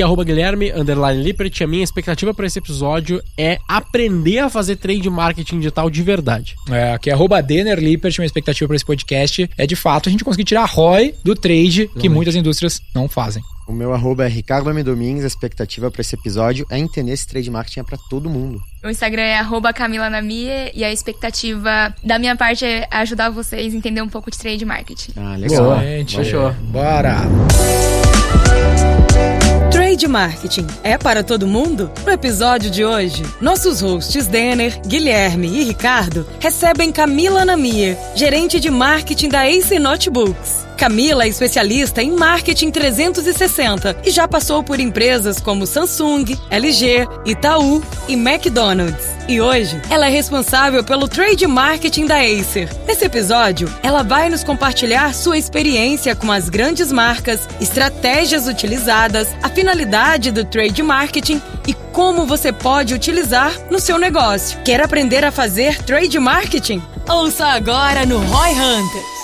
Aqui é arroba Guilherme, underline Lippert, e a minha expectativa para esse episódio é aprender a fazer trade marketing digital de verdade. É, aqui é arroba Denner Lippert, minha expectativa para esse podcast é de fato a gente conseguir tirar ROI do trade que muitas indústrias não fazem. O meu arroba é Ricardo M. Domingues. A expectativa para esse episódio é entender se trade marketing é para todo mundo. O Instagram é arroba Camila Namie e a expectativa da minha parte é ajudar vocês a entender um pouco de trade marketing. Ah, legal. Excelente. Fechou. Bora! Trade Marketing é para todo mundo? No episódio de hoje, nossos hosts Denner, Guilherme e Ricardo recebem Camila Namie, gerente de marketing da Ace Notebooks. Camila é especialista em marketing 360 e já passou por empresas como Samsung, LG, Itaú e McDonald's. E hoje, ela é responsável pelo trade marketing da Acer. Nesse episódio, ela vai nos compartilhar sua experiência com as grandes marcas, estratégias utilizadas, a finalidade do trade marketing e como você pode utilizar no seu negócio. Quer aprender a fazer trade marketing? Ouça agora no Roy Hunters.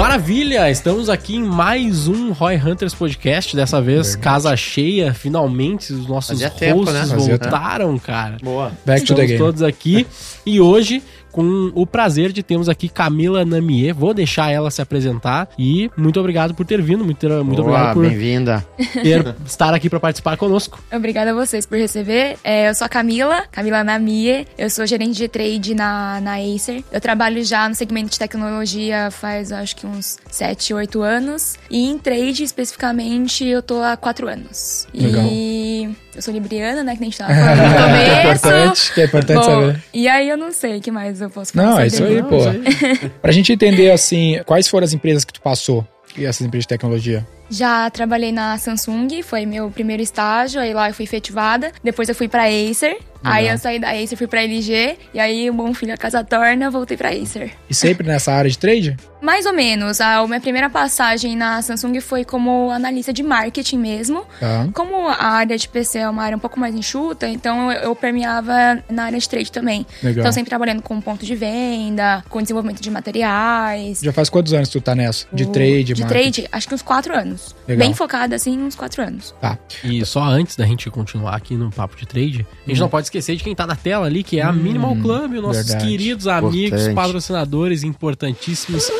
Maravilha! Estamos aqui em mais um Roy Hunters Podcast, dessa vez casa cheia, finalmente os nossos Fazia hosts tempo, né? Voltaram, cara. Boa. Back to the Estamos game. todos aqui e hoje com o prazer de termos aqui Camila Namie. Vou deixar ela se apresentar e muito obrigado por ter vindo, muito, muito Boa, obrigado por bem-vinda. ter, estar aqui para participar conosco. Obrigada a vocês por receber. É, eu sou a Camila, Camila Namie. Eu sou gerente de trade na, na Acer. Eu trabalho já no segmento de tecnologia faz acho que uns 7, 8 anos. E em trade, especificamente, eu tô há 4 anos. Legal. E eu sou libriana, né? Que a gente tava falando no começo. É importante, que é importante Bom, saber. E aí eu não sei o que mais eu posso falar. Não, é isso aí, pô. Pra gente entender, assim, quais foram as empresas que tu passou, e essas empresas de tecnologia? Já trabalhei na Samsung, foi meu primeiro estágio, aí lá eu fui efetivada. Depois eu fui pra Acer. Aí eu saí da Acer, fui pra LG. E aí, o bom filho a casa torna, voltei pra Acer. E sempre nessa área de trade? Mais ou menos. A minha primeira passagem na Samsung foi como analista de marketing mesmo. Tá. Como a área de PC é uma área um pouco mais enxuta, então eu eu permeava na área de trade também. Legal. Então sempre trabalhando com ponto de venda, com desenvolvimento de materiais. Já faz quantos anos tu tá nessa? De trade, De marketing? trade, acho que uns quatro anos. Legal. Bem focada, assim, uns quatro anos. Tá. E só antes da gente continuar aqui no papo de trade, a gente não pode esquecer de quem tá na tela ali, que é a Minimal Club, os nossos verdade. queridos amigos, Importante. patrocinadores importantíssimos.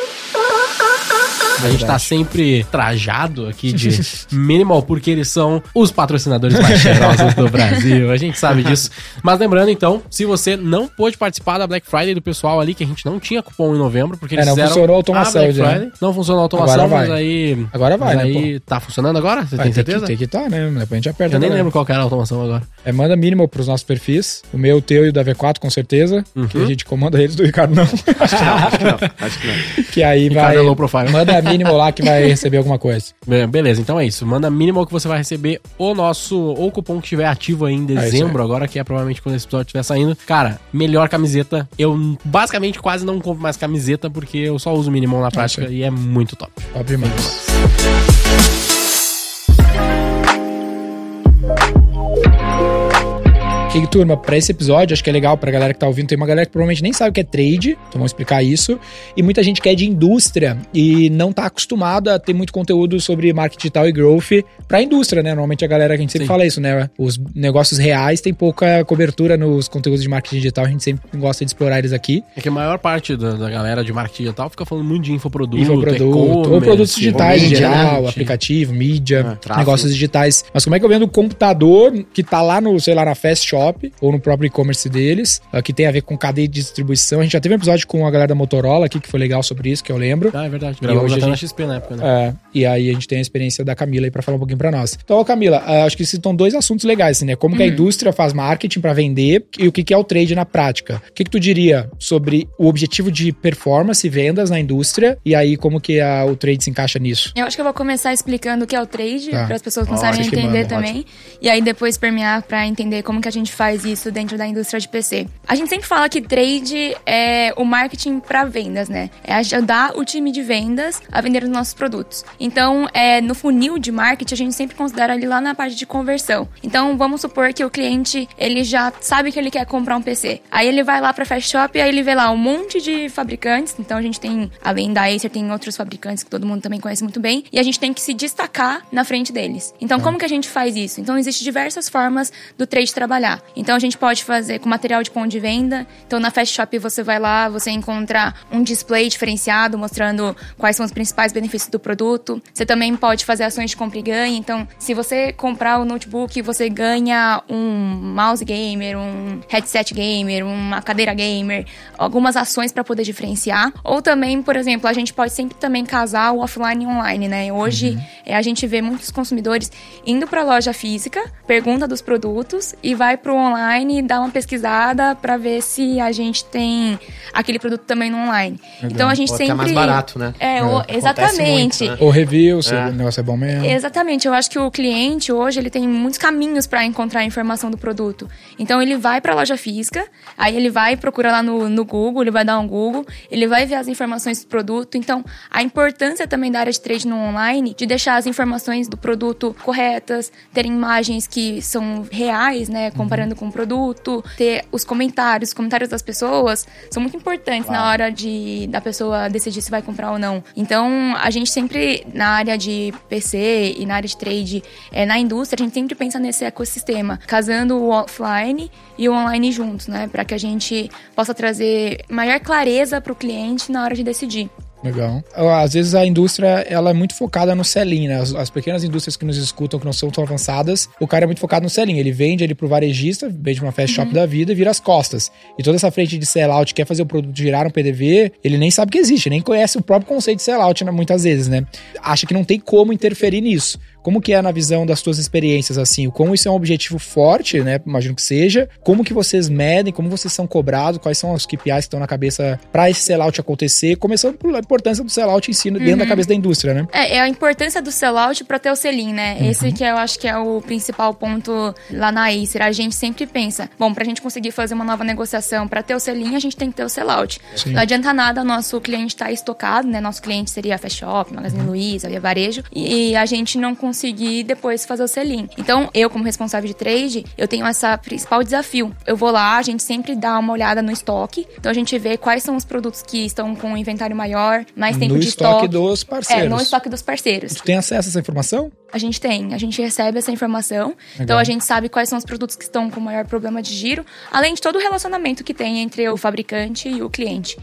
A gente tá sempre trajado aqui de minimal, porque eles são os patrocinadores mais cheirosos do Brasil. A gente sabe disso. Mas lembrando, então, se você não pôde participar da Black Friday do pessoal ali, que a gente não tinha cupom em novembro, porque eles É, não fizeram funcionou a automação Black já. Friday. Não funcionou a automação, Agora vai. mas aí... Agora vai, mas né, aí tá funcionando agora? Você Vai, tem tem que, certeza? tem que tá, né? Depois a gente aperta. Eu nem lembro qual era a automação agora. É, manda mínimo pros nossos perfis. O meu, o teu e o da V4, com certeza. Uhum. Que a gente comanda eles, do Ricardo não. Acho que não. que aí Ricardo vai. é low profile. Manda mínimo lá que vai receber alguma coisa. Be- Beleza, então é isso. Manda mínimo que você vai receber o nosso, ou o cupom que estiver ativo aí em É dezembro, agora que é provavelmente quando esse episódio estiver saindo. Cara, melhor camiseta. Eu basicamente quase não compro mais camiseta porque eu só uso o mínimo na prática isso e é muito top. Top demais. E turma, pra esse episódio, acho que é legal pra galera que tá ouvindo. Tem uma galera que provavelmente nem sabe o que é trade, então vamos explicar isso. E muita gente que é de indústria e não tá acostumada a ter muito conteúdo sobre marketing digital e growth pra indústria, né? Normalmente a galera que a gente sempre Sim. fala isso, né? Os negócios reais têm pouca cobertura nos conteúdos de marketing digital, a gente sempre gosta de explorar eles aqui. É que a maior parte da, da galera de marketing digital fica falando muito de infoproduto, Infoproduto, ou produtos digitais em geral, aplicativo, mídia, Ah, tráfego. negócios digitais. Mas como é que eu vendo o computador que tá lá no, sei lá, na Fast Shop ou no próprio e-commerce deles, ah, que tem a ver com cadeia de distribuição. A gente já teve um episódio com a galera da Motorola aqui que foi legal sobre isso, que eu lembro. Ah, é verdade. Gravamos hoje até a na gente- XP na época, né? É, e aí a gente tem a experiência da Camila aí pra falar um pouquinho pra nós. Então, Camila, ah, acho que citam dois assuntos legais, assim, né? Como que a indústria faz marketing pra vender e o que que é o trade na prática. O que que tu diria sobre o objetivo de performance e vendas na indústria e aí como que a- o trade se encaixa nisso? Eu acho que eu vou começar explicando o que é o trade, Tá. para as pessoas começarem a Ótimo, entender mano, também. E aí depois permear para entender como que a gente gente faz isso dentro da indústria de PC? A gente sempre fala que trade é o marketing para vendas, né? É ajudar o time de vendas a vender os nossos produtos. Então, é, no funil de marketing, a gente sempre considera ali lá na parte de conversão. Então, vamos supor que o cliente, ele já sabe que ele quer comprar um PC. Aí ele vai lá para Fast Shop e aí ele vê lá um monte de fabricantes. Então, a gente tem, além da Acer, tem outros fabricantes que todo mundo também conhece muito bem. E a gente tem que se destacar na frente deles. Então, como que a gente faz isso? Então, existem diversas formas do trade trabalhar. Então, a gente pode fazer com material de ponto de venda. Então, na Fast Shop, você vai lá, você encontra um display diferenciado mostrando quais são os principais benefícios do produto. Você também pode fazer ações de compra e ganha. Então, se você comprar o notebook, você ganha um mouse gamer, um headset gamer, uma cadeira gamer, algumas ações para poder diferenciar. Ou também, por exemplo, a gente pode sempre também casar o offline e online, né? Hoje é, a gente vê muitos consumidores indo para a loja física, pergunta dos produtos e vai para o online e dá uma pesquisada para ver se a gente tem aquele produto também no online. Então a gente Ou até sempre mais barato, né? É, o- Acontece exatamente. muito, né? Ou review, se É. o negócio é bom mesmo. Exatamente, eu acho que o cliente hoje ele tem muitos caminhos para encontrar a informação do produto. Então ele vai para a loja física, aí ele vai procurar lá no, no Google, ele vai dar um Google, ele vai ver as informações do produto. Então a importância também da área de trade no online de deixar as informações do produto corretas, ter imagens que são reais, né, comparando com o produto, ter os comentários, os comentários das pessoas são muito importantes na hora de da pessoa decidir se vai comprar ou não. Então, a gente sempre, na área de PC e na área de trade, é, na indústria, a gente sempre pensa nesse ecossistema, casando o offline e o online juntos, né? Para que a gente possa trazer maior clareza para o cliente na hora de decidir. Legal. Às vezes a indústria ela é muito focada no selling, né? As, as pequenas indústrias que nos escutam, que não são tão avançadas, o cara é muito focado no selling. Ele vende ele pro varejista, vende uma fast shop da vida e vira as costas. E toda essa frente de sellout quer fazer o produto girar no PDV, ele nem sabe que existe, nem conhece o próprio conceito de sellout, né, muitas vezes, né? Acha que não tem como interferir nisso. Como que é na visão das tuas experiências, assim? Como isso é um objetivo forte, né? Imagino que seja. Como que vocês medem, como vocês são cobrados, quais são os KPIs que estão na cabeça para esse sellout acontecer, começando pela importância do sellout em si dentro da cabeça da indústria, né? É, é a importância do sellout para ter o selim, né? Esse que eu acho que é o principal ponto lá na Acer. A gente sempre pensa, bom, pra gente conseguir fazer uma nova negociação, para ter o selim, a gente tem que ter o sellout. Sim. Não adianta nada nosso cliente estar estocado, né? Nosso cliente seria a Fast Shop, Magazine Luiza, Via Varejo, e a gente não conseguir depois fazer o selim. Então, eu como responsável de trade, eu tenho essa principal desafio. Eu vou lá, a gente sempre dá uma olhada no estoque, então a gente vê quais são os produtos que estão com o inventário maior, mais tempo no de estoque estoque. dos parceiros. É, no estoque dos parceiros. Tu tem acesso a essa informação? A gente tem, a gente recebe essa informação. Então a gente sabe quais são os produtos que estão com maior problema de giro, além de todo o relacionamento que tem entre o fabricante e o cliente.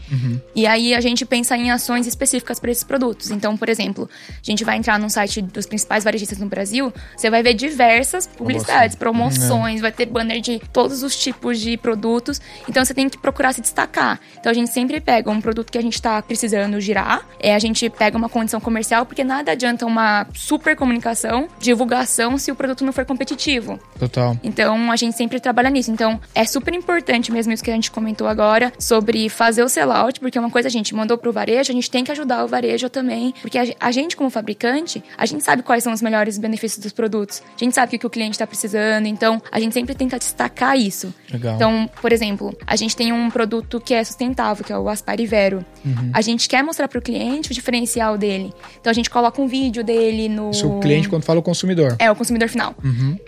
E aí a gente pensa em ações específicas para esses produtos. Então, por exemplo, a gente vai entrar num site dos principais varejistas no Brasil, você vai ver diversas publicidades, promoções, vai ter banner de todos os tipos de produtos. Então você tem que procurar se destacar. Então a gente sempre pega um produto que a gente está precisando girar, é, a gente pega uma condição comercial, porque nada adianta uma super comunicação, divulgação, se o produto não for competitivo. Total. Então, a gente sempre trabalha nisso. Então, é super importante mesmo isso que a gente comentou agora sobre fazer o sellout, porque uma coisa a gente mandou pro varejo, a gente tem que ajudar o varejo também, porque a, gente, como fabricante, a gente sabe quais são os melhores benefícios dos produtos. A gente sabe o que o cliente está precisando, então a gente sempre tenta destacar isso. Legal. Então, por exemplo, a gente tem um produto que é sustentável, que é o Aspire Vero. Uhum. A gente quer mostrar pro cliente o diferencial dele. Então, a gente coloca um vídeo dele no... Isso o cliente quando fala o consumidor. É, o consumidor final.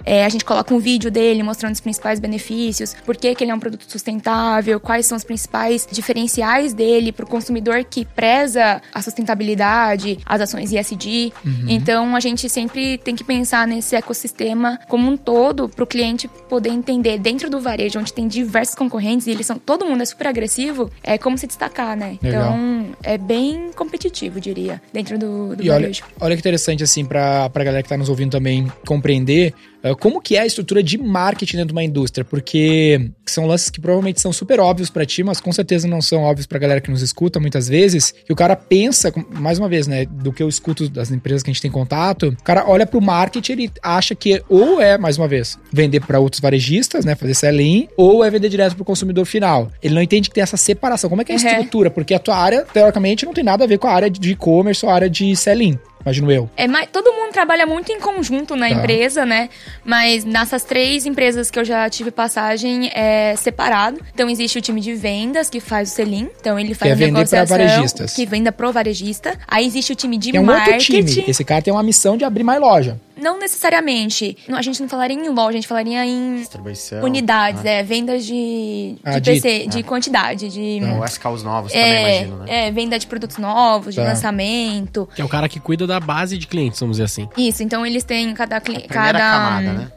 É, a gente coloca um vídeo dele mostrando os principais benefícios, por que, que ele é um produto sustentável, quais são os principais diferenciais dele para o consumidor que preza a sustentabilidade, as ações ESG. Então, a gente sempre tem que pensar nesse ecossistema como um todo para o cliente poder entender dentro do varejo, onde tem diversos concorrentes e eles são todo mundo é super agressivo, é como se destacar, né? Legal. Então, é bem competitivo, diria, dentro do, do E olha, varejo. olha que interessante, assim, pra, pra galera que tá nos ouvindo também compreender uh, como que é a estrutura de marketing dentro de uma indústria, porque são lances que provavelmente são super óbvios pra ti, mas com certeza não são óbvios pra galera que nos escuta muitas vezes, que o cara pensa, mais uma vez, né, do que eu escuto das empresas que a gente tem contato, o cara olha pro marketing, ele acha que ou é, mais uma vez, vender pra outros varejistas, né, fazer sell-in, ou é vender direto pro consumidor final. Ele não entende que tem essa separação. Como é que é a Uhum. estrutura? Porque a tua área, teoricamente, não tem nada a ver com a área de e-commerce ou a área de sell-in. Imagino eu. É, mas todo mundo trabalha muito em conjunto na Tá. empresa, né? Mas nessas três empresas que eu já tive passagem é separado. Então existe o time de vendas que faz o selim. Então ele faz é a vender negociação, varejistas. que venda pro varejista. Aí existe o time de Tem um outro marketing. time. Esse cara tem uma missão de abrir mais loja. Não necessariamente. Não, A gente não falaria em loja, a gente falaria em Distribuição. unidades, né? é, vendas de, de Ah, de- PC, de quantidade, de. Ou SKUs novos também, É, imagino, né? é, venda de produtos novos, de Tá. lançamento. Que é o cara que cuida da base de clientes, vamos dizer assim. Isso, então eles têm cada cliente. Primeira Cada, camada, né?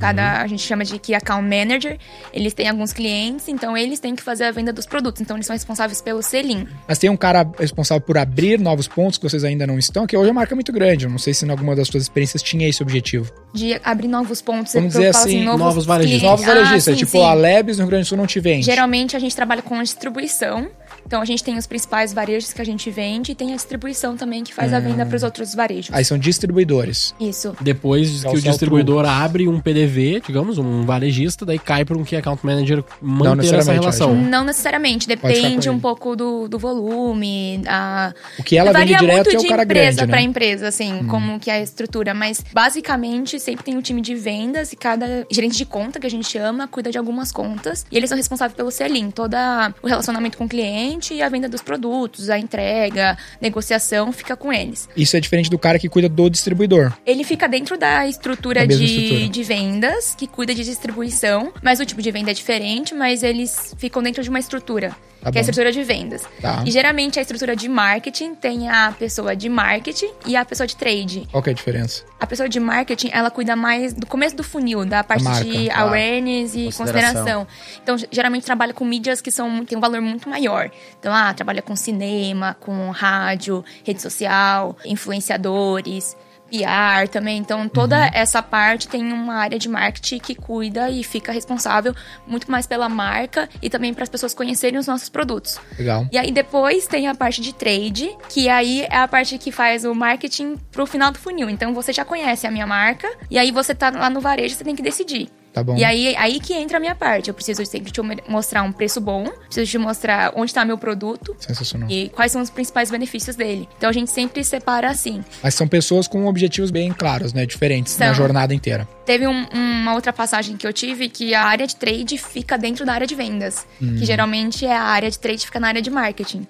cada. A gente chama de Key Account Manager. Eles têm alguns clientes, então eles têm que fazer a venda dos produtos. Então eles são responsáveis pelo selim. Mas tem um cara responsável por abrir novos pontos que vocês ainda não estão, que hoje a marca é muito grande. Eu não sei se em alguma das suas experiências tinha esse objetivo. De abrir novos pontos. Vamos eu dizer falo assim, novos varejistas. clientes. Novos Ah, varejistas, sim, tipo sim. a Lebes no Rio Grande do Sul não te vende. Geralmente a gente trabalha com a distribuição. Então a gente tem os principais varejos que a gente vende e tem a distribuição também que faz a venda para os outros varejos. Aí são distribuidores. Isso. Depois que o distribuidor abre um PDV, digamos, um varejista, daí cai para um Key Account Manager manter essa relação. acho. Não necessariamente, depende um pouco do, do volume, a... O que ela vende Varia direto muito é o de cara empresa grande, para né? empresa, assim, como que é a estrutura. Mas, basicamente, sempre tem um time de vendas e cada gerente de conta, que a gente chama, cuida de algumas contas. E eles são responsáveis pelo selim, todo o relacionamento com o cliente e a venda dos produtos, a entrega, negociação, fica com eles. Isso é diferente do cara que cuida do distribuidor. Ele fica dentro da estrutura, de, estrutura. de vendas, que cuida de distribuição, mas o tipo de venda é diferente, mas eles ficam dentro de uma estrutura, Tá que é a estrutura de vendas. Tá. E geralmente a estrutura de marketing tem a pessoa de marketing e a pessoa de trade. Qual que é a diferença? A pessoa de marketing, ela cuida mais do começo do funil, da parte marca, de claro. awareness e Consideração. consideração. Então, geralmente trabalha com mídias que são tem um valor muito maior. Então, ah, trabalha com cinema, com rádio, rede social, influenciadores. PR também, então toda Uhum. essa parte tem uma área de marketing que cuida e fica responsável muito mais pela marca e também para as pessoas conhecerem os nossos produtos. Legal. E aí depois tem a parte de trade, que aí é a parte que faz o marketing pro final do funil. Então você já conhece a minha marca, e aí você tá lá no varejo, você tem que decidir. Tá bom. E aí, aí que entra a minha parte. Eu preciso sempre te mostrar um preço bom, preciso te mostrar onde tá meu produto Sensacional. e quais são os principais benefícios dele. Então a gente sempre separa assim. Mas são pessoas com objetivos bem claros, né? Diferentes na São. jornada inteira. Teve um- uma outra passagem que eu tive que a área de trade fica dentro da área de vendas. Hum. Que geralmente é a área de trade fica na área de marketing.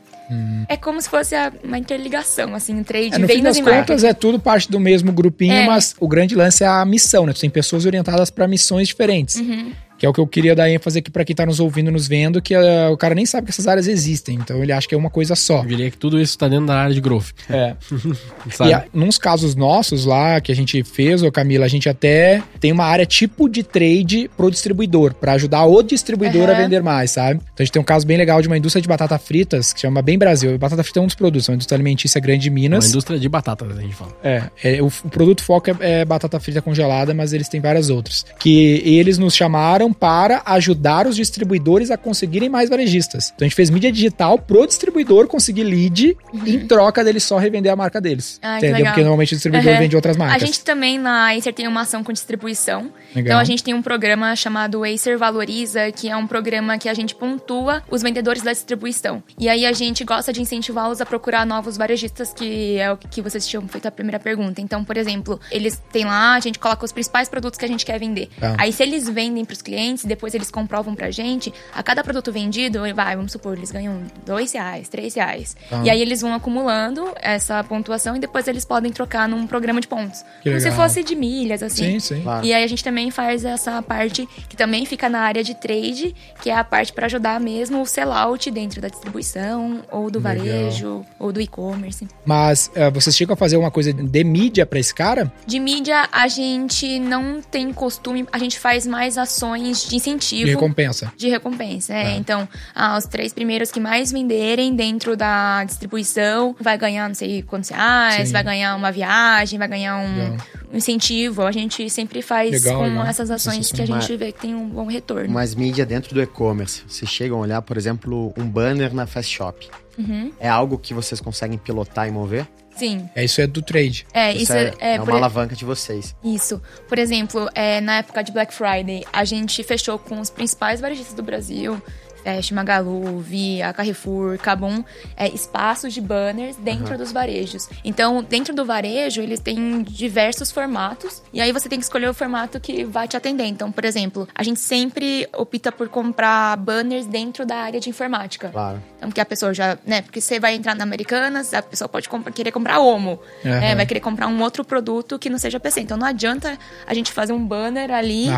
É como se fosse a- uma interligação, assim, trade. É, no fim das e marketing. contas, é tudo parte do mesmo grupinho, É. mas o grande lance é a missão, né? Tu tem pessoas orientadas para missões diferentes. Uhum. Que é o que eu queria dar ênfase aqui para quem tá nos ouvindo, nos vendo, que eh, o cara nem sabe que essas áreas existem. Então ele acha que é uma coisa só. Eu diria que tudo isso tá dentro da área de growth. É. Sabe? E a, nos casos nossos lá, que a gente fez, ô Camila, a gente até tem uma área tipo de trade pro distribuidor, pra ajudar o distribuidor a Aham. vender mais, sabe? Então a gente tem um caso bem legal de uma indústria de batata fritas, que chama Bem Brasil. Batata frita é um dos produtos, é uma indústria alimentícia grande de Uma Minas. indústria de batatas, a gente fala. É, é, o, o produto foco é, é batata frita congelada, mas eles têm várias outras. Que eles nos chamaram para ajudar os distribuidores a conseguirem mais varejistas. Então a gente fez mídia digital pro distribuidor conseguir lead em troca dele só revender a marca deles. Ah, entendeu? Porque normalmente o distribuidor Uhum. vende outras marcas. A gente também na Acer tem uma ação com distribuição. Legal. Então a gente tem um programa chamado Acer Valoriza, que é um programa que a gente pontua os vendedores da distribuição. E aí a gente gosta de incentivá-los a procurar novos varejistas, que é o que vocês tinham feito a primeira pergunta. Então, por exemplo, eles têm lá, a gente coloca os principais produtos que a gente quer vender. Tá. Aí se eles vendem pros clientes, depois eles comprovam pra gente, a cada produto vendido, vai, vamos supor, eles ganham dois reais, três reais. Tá. E aí eles vão acumulando essa pontuação e depois eles podem trocar num programa de pontos. Que Como se legal. fosse de milhas, assim. Sim, sim. Claro. E aí a gente também faz essa parte que também fica na área de trade, que é a parte para ajudar mesmo o sellout dentro da distribuição, ou do Legal. varejo, ou do e-commerce. Mas eh, vocês chegam a fazer uma coisa de mídia pra esse cara? De mídia, a gente não tem costume, a gente faz mais ações de incentivo. De recompensa. De recompensa, é. Tá. Então, ah, os três primeiros que mais venderem dentro da distribuição vai ganhar não sei quantos reais, Sim. vai ganhar uma viagem, vai ganhar um, Legal. incentivo. A gente sempre faz Legal, com legal. essas ações que a gente vê que tem um bom retorno. Mas mídia dentro do e-commerce. Vocês chegam a olhar, por exemplo, um banner na Fast Shop. Uhum. É algo que vocês conseguem pilotar e mover? Sim. É isso é do trade. É, isso, é, é, é por, uma alavanca de vocês. isso. Por exemplo, é, na época de Black Friday, a gente fechou com os principais varejistas do Brasil. Fast, Magalu, Via, Carrefour, Cabum, é, espaços de banners dentro uhum. dos varejos. Então, dentro do varejo, eles têm diversos formatos e aí você tem que escolher o formato que vai te atender. Então, por exemplo, a gente sempre opta por comprar banners dentro da área de informática. Claro. Então, porque a pessoa já, né, porque você vai entrar na Americanas, a pessoa pode comprar, querer comprar Omo, uhum. né, vai querer comprar um outro produto que não seja PC. Então, não adianta a gente fazer um banner ali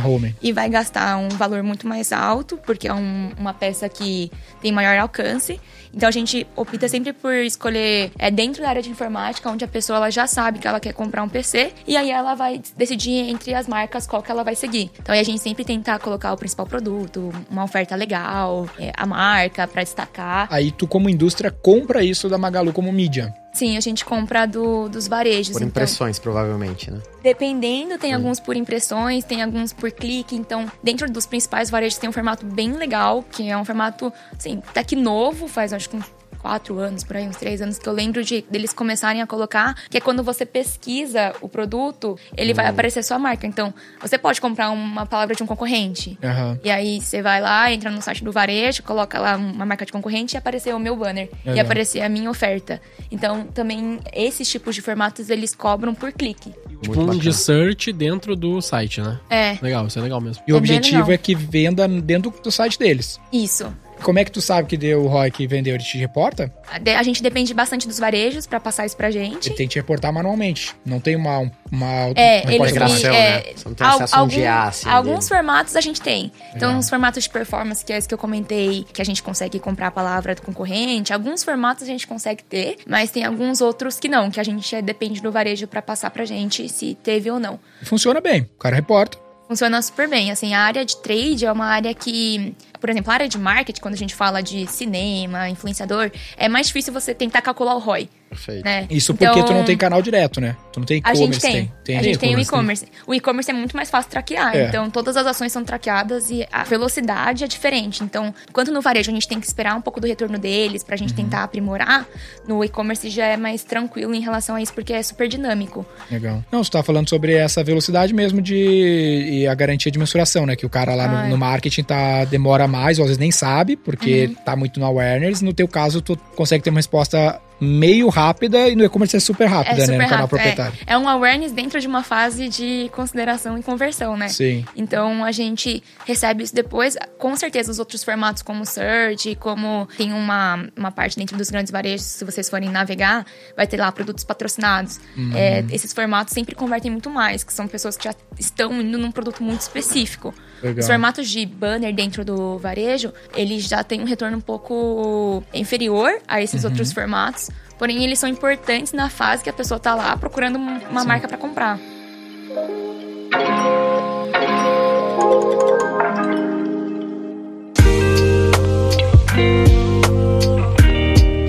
e vai gastar um valor muito mais alto, porque é um, uma peça que tem maior alcance. Então a gente opta sempre por escolher é, dentro da área de informática, onde a pessoa ela já sabe que ela quer comprar um PC, e aí ela vai decidir entre as marcas qual que ela vai seguir. Então a gente sempre tenta colocar o principal produto, uma oferta legal, é, a marca para destacar. Aí tu, como indústria, compra isso da Magalu como mídia. Sim, a gente compra do, dos varejos. Por então. impressões, então, provavelmente, né? Dependendo, tem hum. alguns por impressões, tem alguns por clique. Então, dentro dos principais varejos tem um formato bem legal, que é um formato, assim, até que novo, faz acho que quatro anos, por aí, uns três anos, que eu lembro de deles começarem a colocar, que é quando você pesquisa o produto, ele vai hum. aparecer sua marca. Então, você pode comprar uma palavra de um concorrente. Uhum. E aí você vai lá, entra no site do varejo, coloca lá uma marca de concorrente e aparecer o meu banner. Uhum. E aparecer a minha oferta. Então, também, esses tipos de formatos, eles cobram por clique. Tipo um de search dentro do site, né? É. Legal, isso é legal mesmo. E o é objetivo é que venda dentro do site deles. Isso. Como é que tu sabe que deu o ROI que vendeu? Ele te reporta? A gente depende bastante dos varejos para passar isso pra gente. Ele tem que te reportar manualmente. Não tem uma, uma, é, uma integração, é, né? Você não tem acesso algum, a um GA, assim, Alguns dele. formatos a gente tem. Então, é. os formatos de performance, que é esse que eu comentei, que a gente consegue comprar a palavra do concorrente. Alguns formatos a gente consegue ter, mas tem alguns outros que não, que a gente é, depende do varejo para passar pra gente se teve ou não. Funciona bem. O cara reporta funciona super bem. Assim, a área de trade é uma área que, por exemplo, a área de marketing, quando a gente fala de cinema, influenciador, é mais difícil você tentar calcular o ROI. Perfeito. Né? Isso porque então, tu não tem canal direto, né? Tu não tem e-commerce. A gente tem. tem. tem a gente tem o e-commerce. O e-commerce é muito mais fácil traquear. É. Então, todas as ações são traqueadas e a velocidade é diferente. Então, enquanto no varejo a gente tem que esperar um pouco do retorno deles pra gente uhum. tentar aprimorar, no e-commerce já é mais tranquilo em relação a isso, porque é super dinâmico. Legal. Não, você tá falando sobre essa velocidade mesmo de e a garantia de mensuração, né? Que o cara lá no, no, marketing tá, demora mais, ou às vezes nem sabe, porque uhum. tá muito no awareness. No teu caso, tu consegue ter uma resposta meio rápida e no e-commerce é super rápida, é super né? No canal rápido, proprietário. É. é um awareness dentro de uma fase de consideração e conversão, né? Sim. Então a gente recebe isso depois. Com certeza, os outros formatos, como Search, como tem uma, uma parte dentro dos grandes varejos, se vocês forem navegar, vai ter lá produtos patrocinados. Uhum. É, esses formatos sempre convertem muito mais, que são pessoas que já estão indo num produto muito específico. Legal. Os formatos de banner dentro do varejo, eles já têm um retorno um pouco inferior a esses uhum. outros formatos. Porém, eles são importantes na fase que a pessoa está lá procurando uma Sim. marca para comprar.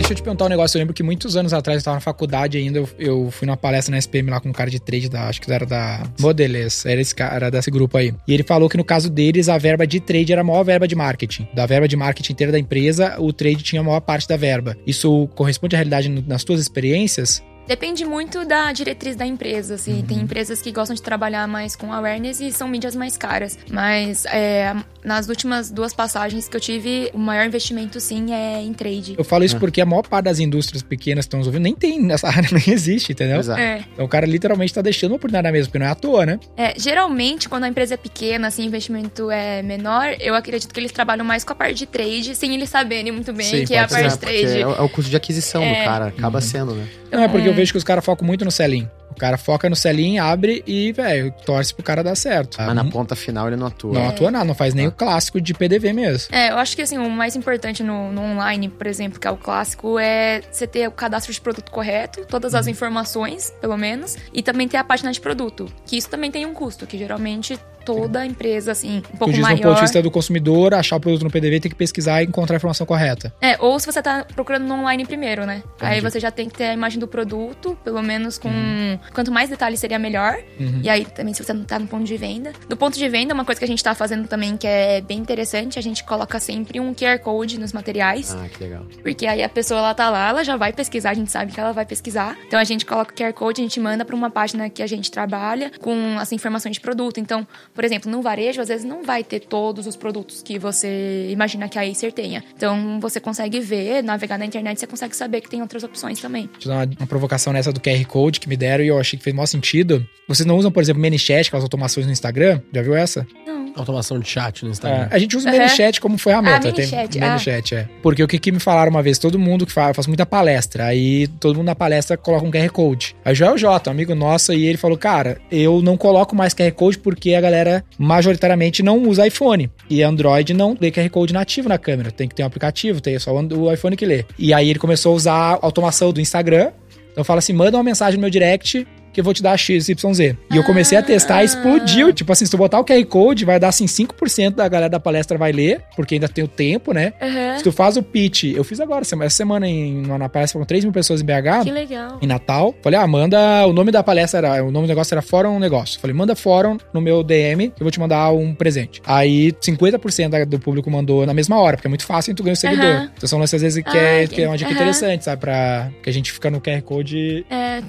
Deixa eu te perguntar um negócio. Eu lembro que muitos anos atrás, eu estava na faculdade ainda, eu, eu, fui numa palestra na SPM lá com um cara de trade, da, acho que era da Modeles, era esse cara desse grupo aí. E ele falou que no caso deles, a verba de trade era a maior verba de marketing. Da verba de marketing inteira da empresa, o trade tinha a maior parte da verba. Isso corresponde à realidade nas tuas experiências? Depende muito da diretriz da empresa, assim. Uhum. Tem empresas que gostam de trabalhar mais com awareness e são mídias mais caras. Mas é, nas últimas duas passagens que eu tive, o maior investimento, sim, é em trade. Eu falo isso é. porque a maior parte das indústrias pequenas que estão ouvindo nem tem nessa área, nem existe, entendeu? Exato. É. Então o cara literalmente tá deixando uma oportunidade mesmo, porque não é à toa, né? É, geralmente, quando a empresa é pequena, assim, o investimento é menor, eu acredito que eles trabalham mais com a parte de trade, sem eles saberem muito bem sim, que é a parte de trade. É, é, o custo de aquisição do é. cara, acaba uhum. sendo, né? Não, é porque eu vejo que os caras focam muito no selling. O cara foca no selinho, abre e, velho, torce pro cara dar certo. Mas na ponta final ele não atua. Não atua nada, não faz nem ah. o clássico de PDV mesmo. É, eu acho que assim, o mais importante no, no, online, por exemplo, que é o clássico, é você ter o cadastro de produto correto, todas as uhum. informações, pelo menos, e também ter a página de produto. Que isso também tem um custo, que geralmente toda a empresa, assim, um pouco maior. Do ponto de vista do consumidor, achar o produto no PDV, tem que pesquisar e encontrar a informação correta. É, ou se você tá procurando no online primeiro, né? Entendi. Aí você já tem que ter a imagem do produto, pelo menos com... Uhum. Quanto mais detalhes seria melhor. Uhum. E aí também se você não tá no ponto de venda. Do ponto de venda, uma coisa que a gente tá fazendo também que é bem interessante, a gente coloca sempre um QR Code nos materiais. Ah, que legal. Porque aí a pessoa, ela tá lá, ela já vai pesquisar, a gente sabe que ela vai pesquisar. Então a gente coloca o QR Code, a gente manda para uma página que a gente trabalha com as informações de produto. Então, Por exemplo, no varejo, às vezes não vai ter todos os produtos que você imagina que a Acer tenha. Então, você consegue ver, navegar na internet, você consegue saber que tem outras opções também. Deixa eu dar uma, uma provocação nessa do QR Code que me deram e eu achei que fez o maior sentido. Vocês não usam, por exemplo, ManyChat, aquelas automações no Instagram? Já viu essa? Não. Automação de chat no É, Instagram. a gente usa o Aham. ManyChat como ferramenta. Ah, tem ManyChat, ManyChat, é. Porque o que, que me falaram uma vez, todo mundo que fala, eu faço muita palestra, aí todo mundo na palestra coloca um QR Code. Aí é o Jota, um amigo nosso, e ele falou, cara, eu não coloco mais QR Code porque a galera majoritariamente não usa iPhone. E Android não lê QR Code nativo na câmera. Tem que ter um aplicativo, tem só o iPhone que lê. E aí ele começou a usar a automação do Instagram. Então fala assim, manda uma mensagem no meu direct que eu vou te dar XYZ. E eu comecei a testar e explodiu. Tipo assim, se tu botar o QR Code, vai dar assim 5% da galera da palestra vai ler, porque ainda tem o tempo, né? Aham. Se tu faz o pitch, eu fiz agora, essa semana em, na palestra com 3 mil pessoas em BH. Que legal. Em Natal, falei, ah, manda. O nome da palestra era. O nome do negócio era Fórum Negócio. Falei, manda fórum no meu DM, que eu vou te mandar um presente. Aí 50% da- do público mandou na mesma hora, porque é muito fácil e tu ganha o seguidor. Aham. Então são lances às vezes que, Ah, é, que- é uma dica aham. interessante, sabe? Pra que a gente fica no QR Code. É,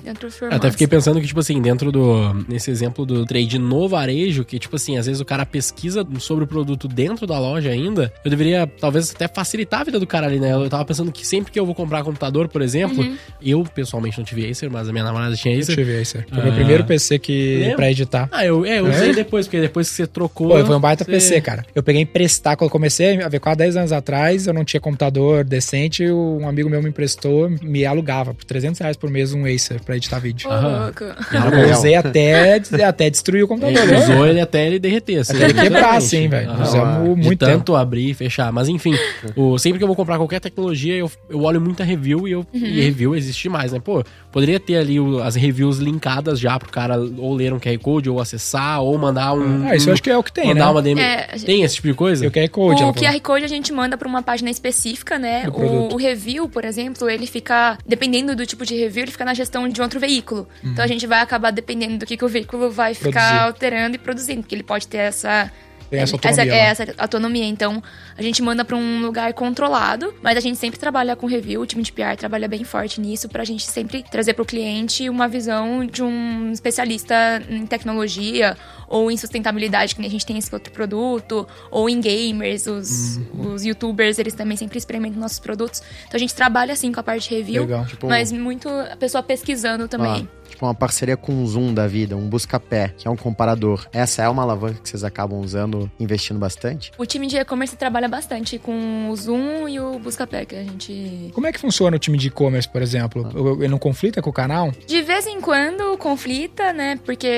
Eu Até fiquei pensando que, tipo assim, dentro do. Nesse exemplo do trade no varejo, que, tipo assim, às vezes o cara pesquisa sobre o produto dentro da loja ainda, eu deveria, talvez, até facilitar a vida do cara ali, né? Eu tava pensando que sempre que eu vou comprar computador, por exemplo, Uhum. eu pessoalmente não tive Acer, mas a minha namorada tinha Acer. eu ver isso. Foi o Ah. meu primeiro PC que Lembra? pra editar. Ah, eu, é, eu É? usei depois, porque depois que você trocou. Pô, foi um baita você- PC, cara. Eu peguei emprestar, quando eu comecei a ver quase 10 anos atrás, eu não tinha computador decente, um amigo meu me emprestou, me alugava por 300 reais por mês um Acer pra editar vídeo. Ô, Eu bom. usei até, até destruir o computador. Ele né? usou ele até ele derreter, assim. Até ele quebrar, assim, velho. Aham. Usamos muito tanto tempo. abrir e fechar. Mas enfim, o, sempre que eu vou comprar qualquer tecnologia, eu, eu olho muita review e, eu, e review existe mais, né? Pô, poderia ter ali o- as reviews linkadas já pro cara ou ler um QR Code, ou acessar, ou mandar um. Ah, isso eu acho que é o que tem, mandar né? uma DM. É, Tem esse tipo de coisa? Eu quero code. ela O. QR Code a gente manda pra uma página específica, né? O, o review, por exemplo, ele fica, dependendo do tipo de review, ele fica na gestão de outro veículo. Então a gente vai acabar dependendo do que, que o veículo vai ficar. Produzir. alterando e produzindo, porque ele pode ter essa. Tem essa autonomia, é, né? essa autonomia. Então, a gente manda pra um lugar controlado, mas a gente sempre trabalha com review, o time de PR trabalha bem forte nisso, pra gente sempre trazer pro cliente uma visão de um especialista em tecnologia ou em sustentabilidade, que nem a gente tem esse outro produto, ou em gamers, os, Uhum. os youtubers, eles também sempre experimentam nossos produtos. Então a gente trabalha assim com a parte de review, Legal. Tipo, mas muito a pessoa pesquisando também. Ah, tipo uma parceria com um Zoom da vida, um busca-pé, que é um comparador. Essa é uma alavanca que vocês acabam usando, investindo bastante? O time de e-commerce trabalha bastante com o Zoom e o Buscapé, que a gente Como é que funciona o time de e-commerce, por exemplo? Ele não conflita com o canal? De vez em quando conflita, né? Porque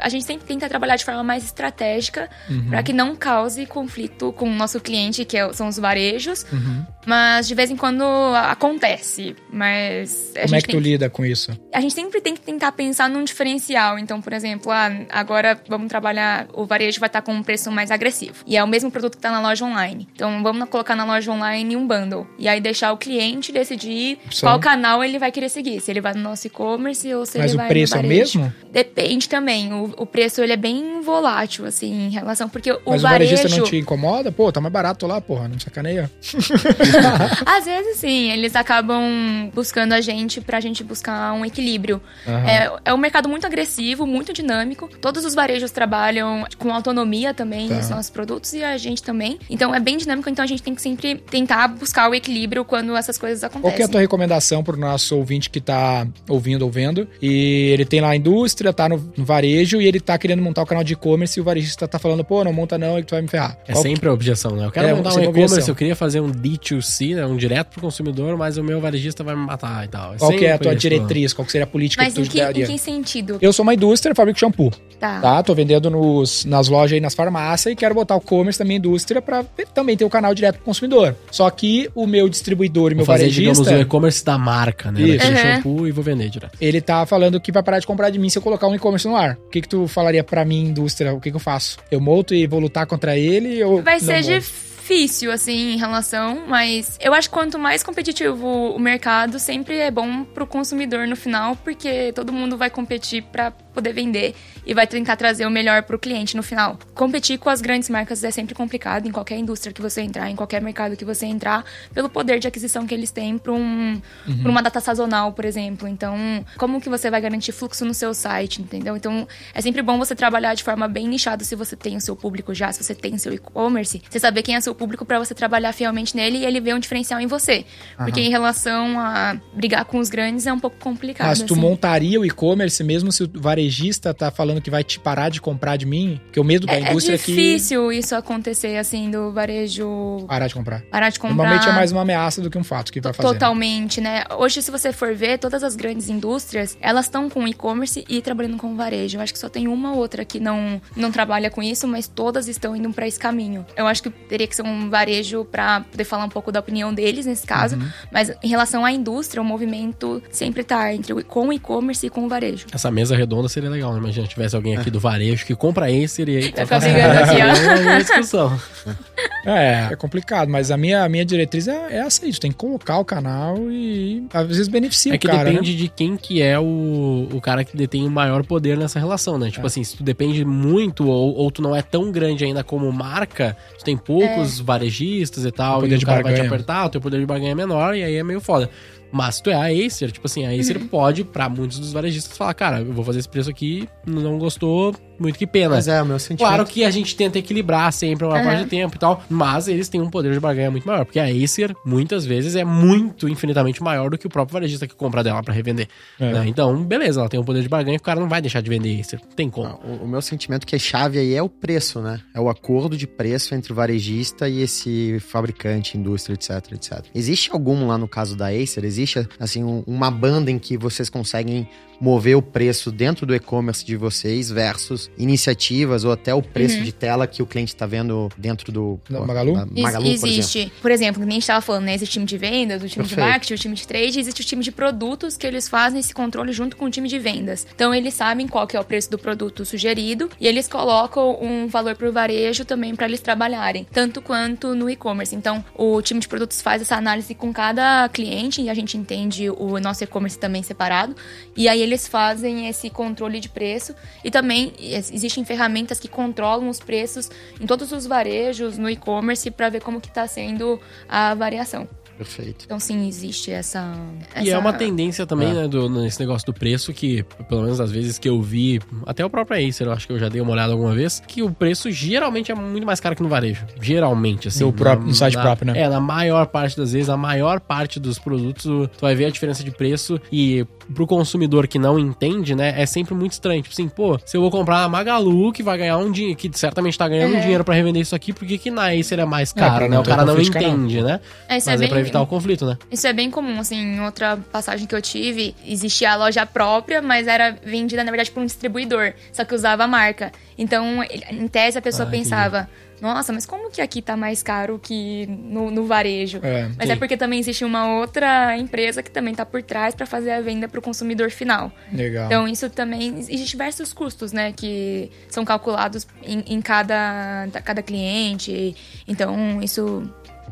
a gente sempre tenta trabalhar de forma mais estratégica Uhum. pra que não cause conflito com o nosso cliente, que é- são os varejos. Uhum. Mas de vez em quando acontece. Mas a Como gente é que tu lida com isso? a gente sempre tem que tentar pensar num diferencial. Então, por exemplo, ah, agora vamos trabalhar, o varejo vai estar com um preço mais agressivo. E é o mesmo produto que tá na loja online. Então, vamos colocar na loja online um bundle. E aí deixar o cliente decidir Só. qual canal ele vai querer seguir. Se ele vai no nosso e-commerce ou se Mas ele o vai preço no é o varejo. mesmo? Depende também. O, o preço ele é bem volátil, assim, em relação. Porque o Mas o varejo. varejista não te incomoda? Pô, tá mais barato lá, porra. Não sacaneia? Às vezes sim, eles acabam buscando a gente pra gente buscar um equilíbrio. É, é um mercado muito agressivo, muito dinâmico. Todos os varejos trabalham com autonomia também Tá. nos nossos produtos e a gente também. Então é bem dinâmico, então a gente tem que sempre tentar buscar o equilíbrio quando essas coisas Qual acontecem. que é a tua recomendação pro nosso ouvinte que tá ouvindo ou vendo? E ele tem lá a indústria, tá no, no varejo e ele tá querendo montar o canal de e-commerce e o varejista tá falando, pô, não monta não, e tu vai me ferrar. É Qual- sempre a objeção, né? Eu quero É, montar um e-commerce, eu queria fazer um D2C, né? Um direto pro consumidor, mas o meu varejista vai me matar e tal. Qual que é a tua isso, diretriz? Qual que seria a política Mas que em tu que, em que sentido? Eu sou uma indústria, fabrico shampoo, Tá. tá? Tô vendendo nos, nas lojas e nas farmácias e quero botar o commerce também indústria pra também ter o canal direto pro consumidor. Só que o meu distribuidor e meu Vou fazer, digamos, varejista, o e-commerce da marca, né? Isso. Uhum. shampoo e vou vender direto. ele tá falando que vai parar de comprar de mim se eu colocar um e-commerce no ar. O que que tu falaria pra mim, indústria? O que que eu faço? Eu monto e vou lutar contra ele ou Vai não ser monto? Difícil, assim, em relação, mas eu acho que quanto mais competitivo o mercado, sempre é bom pro consumidor no final, porque todo mundo vai competir pra poder vender e vai tentar trazer o melhor pro cliente no final. Competir com as grandes marcas é sempre complicado em qualquer indústria que você entrar, em qualquer mercado que você entrar, pelo poder de aquisição que eles têm para um, uhum. uma data sazonal, por exemplo. Então, como que você vai garantir fluxo no seu site, entendeu? Então, é sempre bom você trabalhar de forma bem nichada se você tem o seu público já, se você tem o seu e-commerce, você saber quem é seu público para você trabalhar fielmente nele e ele ver um diferencial em você. Uhum. Porque em relação a brigar com os grandes é um pouco complicado. Mas tu assim. montaria o e-commerce mesmo se o varejista tá falando que vai te parar de comprar de mim? Porque o medo da é, indústria é difícil que... isso acontecer, assim, do varejo... Parar de comprar. Parar de comprar. Normalmente é mais uma ameaça do que um fato que vai fazer. Totalmente, né? Hoje, se você for ver, todas as grandes indústrias, elas estão com e-commerce e trabalhando com varejo. Eu acho que só tem uma ou outra que não, não trabalha com isso, mas todas estão indo para esse caminho. Eu acho que teria que ser um varejo para poder falar um pouco da opinião deles nesse caso, uhum. mas em relação à indústria, o movimento sempre tá entre com o e-commerce e com o varejo. Essa mesa redonda seria legal, né? Imagina se tivesse alguém aqui do varejo que compra esse e aí tá ficar brigando aqui, ó. discussão. É, é complicado, mas a minha, a minha diretriz é, é essa aí. Tu tem que colocar o canal e às vezes beneficia é o cara. É que depende né? de quem que é o, o cara que detém o maior poder nessa relação, né? Tipo é. assim, se tu depende muito ou, ou tu não é tão grande ainda como marca, tu tem poucos é. varejistas e tal, o e o cara barganha. vai te apertar, o teu poder de barganha é menor e aí é meio foda. Mas tu é a Acer, tipo assim, a Acer uhum. pode, para muitos dos varejistas, falar, cara, eu vou fazer esse preço aqui, não gostou, muito que pena. Mas é, o meu sentimento. Claro que a gente tenta equilibrar sempre uma uhum. parte do tempo e tal, mas eles têm um poder de barganha muito maior, porque a Acer, muitas vezes, é muito, infinitamente maior do que o próprio varejista que compra dela para revender. É. Né? Então, beleza, ela tem um poder de barganha que o cara não vai deixar de vender Acer. Tem como. Não, o, o, meu sentimento que é chave aí é o preço, né? É o acordo de preço entre o varejista e esse fabricante, indústria, etc, etc. Existe algum lá no caso da Acer? Existe, assim, um, uma banda em que vocês conseguem mover o preço dentro do e-commerce de vocês versus iniciativas ou até o preço uhum. de tela que o cliente está vendo dentro do da Magalu? Da Magalu Ex existe. Por exemplo. nem estava falando, né? Existe time de vendas, o time Perfeito. de marketing, o time de trade, existe o time de produtos que eles fazem esse controle junto com o time de vendas. Então eles sabem qual que é o preço do produto sugerido e eles colocam um valor para o varejo também para eles trabalharem, tanto quanto no e-commerce. Então o time de produtos faz essa análise com cada cliente e a gente entende o nosso e-commerce também separado. E aí eles fazem esse controle de preço e também existem ferramentas que controlam os preços em todos os varejos, no e-commerce, para ver como que está sendo a variação. Perfeito. Então, sim, existe essa. essa... E é uma tendência também, é. né, do, nesse negócio do preço, que, pelo menos às vezes que eu vi, até o próprio Acer, eu acho que eu já dei uma olhada alguma vez, que o preço geralmente é muito mais caro que no varejo. Geralmente, assim. No, próprio, no site na, próprio, né? É, na maior parte das vezes, a maior parte dos produtos, tu vai ver a diferença de preço e pro consumidor que não entende, né, é sempre muito estranho. Tipo assim, pô, se eu vou comprar a Magalu, que vai ganhar um dinheiro, que certamente tá ganhando é. dinheiro para revender isso aqui, por que que na Acer é mais é, caro, é, né? O cara não entende, né? É, Mas é, bem... evitar o conflito, né? Isso é bem comum, assim, em outra passagem que eu tive, existia a loja própria, mas era vendida, na verdade, por um distribuidor, só que usava a marca. Então, em tese, a pessoa ah, pensava, nossa, mas como que aqui tá mais caro que no, no varejo? É, mas sim. é porque também existe uma outra empresa que também tá por trás para fazer a venda para o consumidor final. Legal. Então, isso também, existe diversos custos, né, que são calculados em, em cada, cada cliente. Então, isso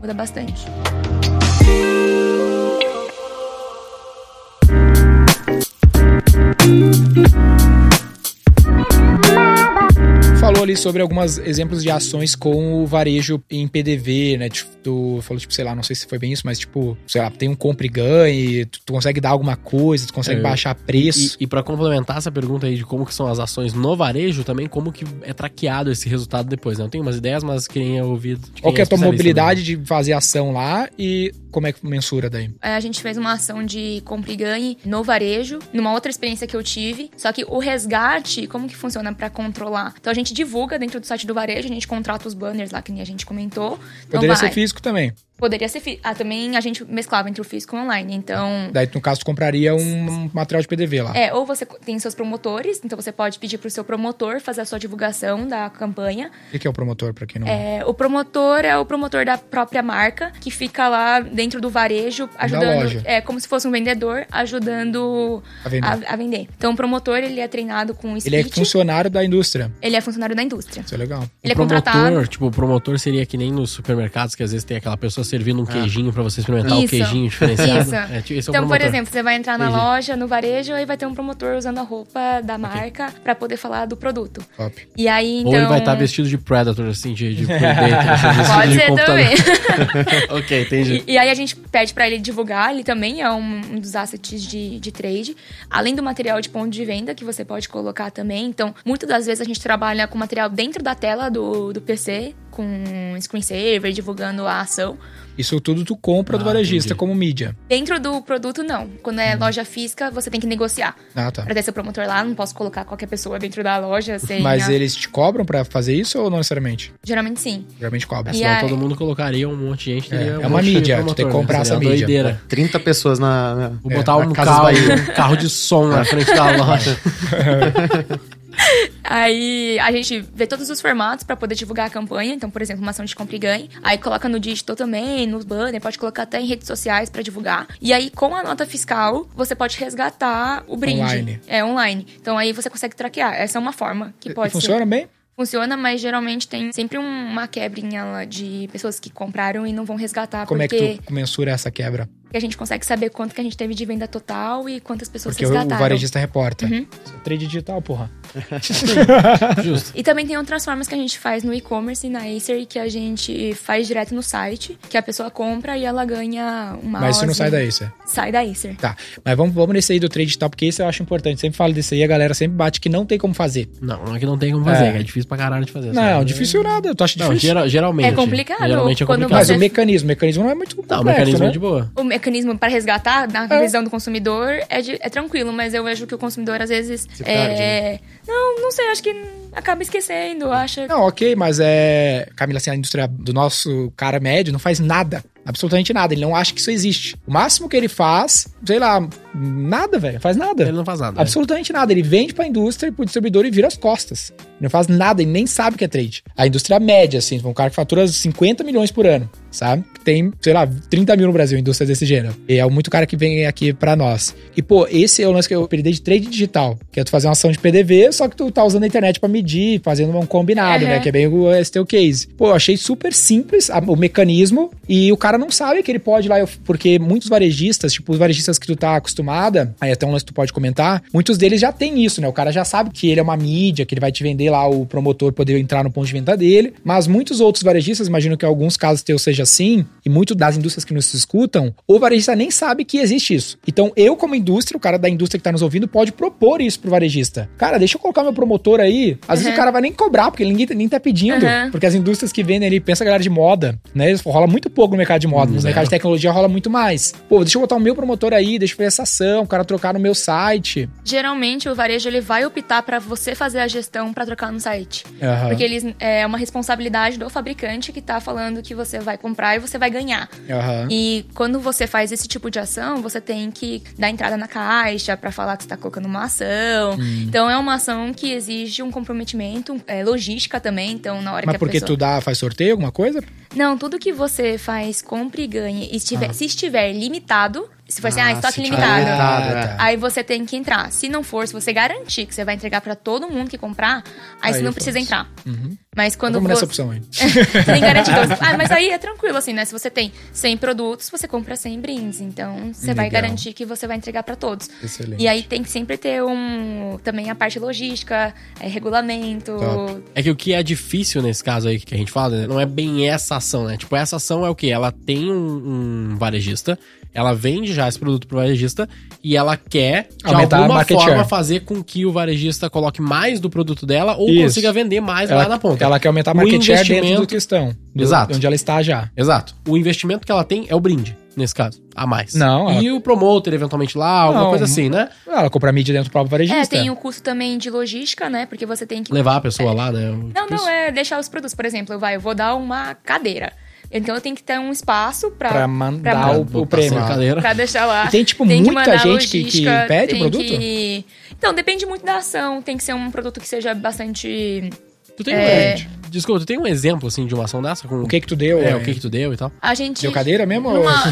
muda bastante. Thank you. Falou ali sobre alguns exemplos de ações com o varejo em PDV, né? Tipo, tu falou, tipo, sei lá, não sei se foi bem isso, mas tipo, sei lá, tem um compra e ganhe, tu, tu consegue dar alguma coisa, tu consegue é, baixar preço. E, e para complementar essa pergunta aí de como que são as ações no varejo, também como que é traqueado esse resultado depois, né? Eu tenho umas ideias, mas quem é ouvido... Qual que é a tua mobilidade de fazer ação lá e como é que mensura daí? É, a gente fez uma ação de compra e ganhe no varejo, numa outra experiência que eu tive. Só que o resgate, como que funciona para controlar? Então a gente divulga dentro do site do varejo, a gente contrata os banners lá que nem a gente comentou. Então, Poderia vai. ser físico também. Poderia ser físico. Ah, também a gente mesclava entre o físico e o online, então... Daí, no caso, tu compraria um material de PDV lá. É, ou você tem seus promotores, então você pode pedir pro seu promotor fazer a sua divulgação da campanha. O que é o promotor, pra quem não... É, o promotor é o promotor da própria marca, que fica lá dentro do varejo, ajudando... Da loja. É, como se fosse um vendedor, ajudando a vender. A, a vender. Então, o promotor, ele é treinado com speech. Ele é funcionário da indústria. Ele é funcionário da indústria. Isso é legal. Ele o é promotor, contratado. tipo, o promotor seria que nem nos supermercados, que às vezes tem aquela pessoa servindo um queijinho pra você experimentar o Isso. queijinho diferenciado. Isso. É, tipo, esse é o Então, por promotor. exemplo, você vai entrar na Entendi. loja, no varejo, aí vai ter um promotor usando a roupa da marca pra poder falar do produto. Top. E aí, então... Ou ele vai estar vestido de Predator, assim, de, de Predator, assim, Pode de ser também. ok, entendi. E, e aí a gente pede pra ele divulgar, ele também é um, um dos assets de, de trade. Além do material de ponto de venda, que você pode colocar também. Então, muitas das vezes a gente trabalha com material dentro da tela do, do PC, com screensaver, divulgando a ação. Isso tudo tu compra do Ah, varejista entendi. como mídia. Dentro do produto, não. Quando é loja física, você tem que negociar. Ah, tá. Pra ter seu promotor lá, não posso colocar qualquer pessoa dentro da loja sem. Mas a- eles te cobram pra fazer isso ou não necessariamente? Geralmente sim. Geralmente cobram. E Senão aí- todo mundo colocaria um monte de gente. É, é um uma mídia, tu promotor, tem que né? comprar essa uma mídia. doideira. 30 pessoas na. na- Vou É, botar um carro, um carro de som na frente da loja. Aí a gente vê todos os formatos pra poder divulgar a campanha. Então, por exemplo, uma ação de compra e ganhe. Aí coloca no digital também, nos banner, pode colocar até em redes sociais pra divulgar. E aí, com a nota fiscal, você pode resgatar o brinde. Online. É, online. Então aí você consegue traquear. Essa é uma forma que pode E funciona bem? ser. Funciona, mas geralmente tem sempre um- uma quebrinha de pessoas que compraram e não vão resgatar. Como é porque que tu mensura essa quebra? Porque a gente consegue saber quanto que a gente teve de venda total e quantas pessoas Porque resgataram. o varejista reporta. Uhum. Isso é trade digital, porra. Justo. E também tem outras formas que a gente faz no e-commerce e na Acer que a gente faz direto no site, que a pessoa compra e ela ganha uma Mas isso não sai daí, Cê. Sai da Acer. Tá. Mas vamos, vamos nesse aí do trade digital, porque isso eu acho importante. Sempre falo desse aí, a galera sempre bate que não tem como fazer. Não, não é que não tem como fazer, É. é, que é difícil pra caralho de fazer. Não, sabe? difícil nada. Tu acha Não, difícil? geral- geralmente. É complicado, Geralmente é complicado. Mas você- o mecanismo, o mecanismo não é muito complexo, Não, o mecanismo né? é de boa. O mecanismo para resgatar, na É. visão do consumidor, é, de- é tranquilo, mas eu vejo que o consumidor às vezes. Se é, perde, né? Não, não sei, acho que acaba esquecendo, acha. Não, ok, mas é. Camila, assim, a indústria do nosso cara médio não faz nada. Absolutamente nada. Ele não acha que isso existe. O máximo que ele faz, sei lá, nada, velho. Faz nada. Ele não faz nada. né? Absolutamente nada. Ele vende pra indústria, pro distribuidor e vira as costas. Ele não faz nada, ele nem sabe o que é trade. A indústria média, assim, um cara que fatura 50 milhões por ano, sabe? Tem, sei lá, 30 mil no Brasil, indústria desse gênero. E é muito cara que vem aqui pra nós. E, pô, esse é o lance que eu perdi de trade digital, que é tu fazer uma ação de PDV, só que tu tá usando a internet pra medir, fazendo um combinado, Uhum. né? Que é bem o esse teu case. Pô, eu achei super simples a- o mecanismo e o cara não sabe que ele pode ir lá, porque muitos varejistas, tipo os varejistas que tu tá acostumada, aí até um lance que tu pode comentar, muitos deles já tem isso, né? O cara já sabe que ele é uma mídia, que ele vai te vender lá o promotor poder entrar no ponto de venda dele, mas muitos outros varejistas, imagino que alguns casos teus seja assim, e muito das indústrias que nos escutam, o varejista nem sabe que existe isso. Então, eu como indústria, o cara da indústria que tá nos ouvindo, pode propor isso pro varejista. Cara, deixa eu colocar meu promotor aí. Às vezes Uhum. o cara vai nem cobrar, porque ninguém nem tá pedindo. Uhum. Porque as indústrias que vendem ali, pensa a galera de moda, né? Rola muito pouco no mercado de moda. No Zero. mercado de tecnologia rola muito mais. Pô, deixa eu botar o meu promotor aí, deixa eu ver essa ação, o cara trocar no meu site. Geralmente o varejo ele vai optar pra você fazer a gestão pra trocar no site. Aham. Porque eles é uma responsabilidade do fabricante que tá falando que você vai comprar e você vai ganhar. E quando você faz esse tipo de ação, você tem que dar entrada na caixa pra falar que você tá colocando uma ação. Hum. Então é uma ação que exige um comprometimento, é, logística também. Então na hora Mas que a porque pessoa... tu dá, faz sorteio, alguma coisa? Não, tudo que você faz, compre e ganhe, e estiver- Ah. se estiver limitado, se for assim, ah, Ah, estoque limitado. limitado, é. tá. Aí você tem que entrar. Se não for, se você garantir que você vai entregar pra todo mundo que comprar, aí, Aí você não precisa entrar. Uhum. Mas quando Vamos você nessa opção aí. tem garantia. Então, ah, mas aí é tranquilo, assim, né? Se você tem 100 produtos, você compra 100 brindes. Então, você vai Legal. garantir que você vai entregar pra todos. Excelente. E aí tem que sempre ter um também a parte logística, é, regulamento. Top. É que o que é difícil nesse caso aí que a gente fala, né, não é bem essa ação, né? Tipo, essa ação é o quê? Ela tem um, um varejista, ela vende já esse produto pro varejista e ela quer, de Aumentar a alguma forma, share. fazer com que o varejista coloque mais do produto dela ou Isso. consiga vender mais Ela, lá na ponta. ela quer aumentar a O market share dentro do questão. do- Exato. Onde ela está já. Exato. O investimento que ela tem é o brinde, nesse caso, a mais. Não, E o promoter, eventualmente, lá, alguma Não, coisa assim, né? Ela compra mídia dentro do próprio É, varejista. tem o custo também de logística, né? Porque você tem que. Levar a pessoa lá, né? Não, não, é deixar os produtos. Por exemplo, eu, vai, eu vou dar uma cadeira. Então eu tenho que ter um espaço pra, Pra mandar pra- o, o botar prêmio. pra deixar lá. E tem, tipo, Tem que muita mandar gente que, que pede o produto? que- Então, depende muito da ação. Tem que ser um produto que seja bastante Tu tem É. um, Desculpa, tu tem um exemplo, assim, de uma ação dessa? Com, O que que tu deu? É, o que que tu deu e tal? A gente. Deu cadeira mesmo? ou- Numa...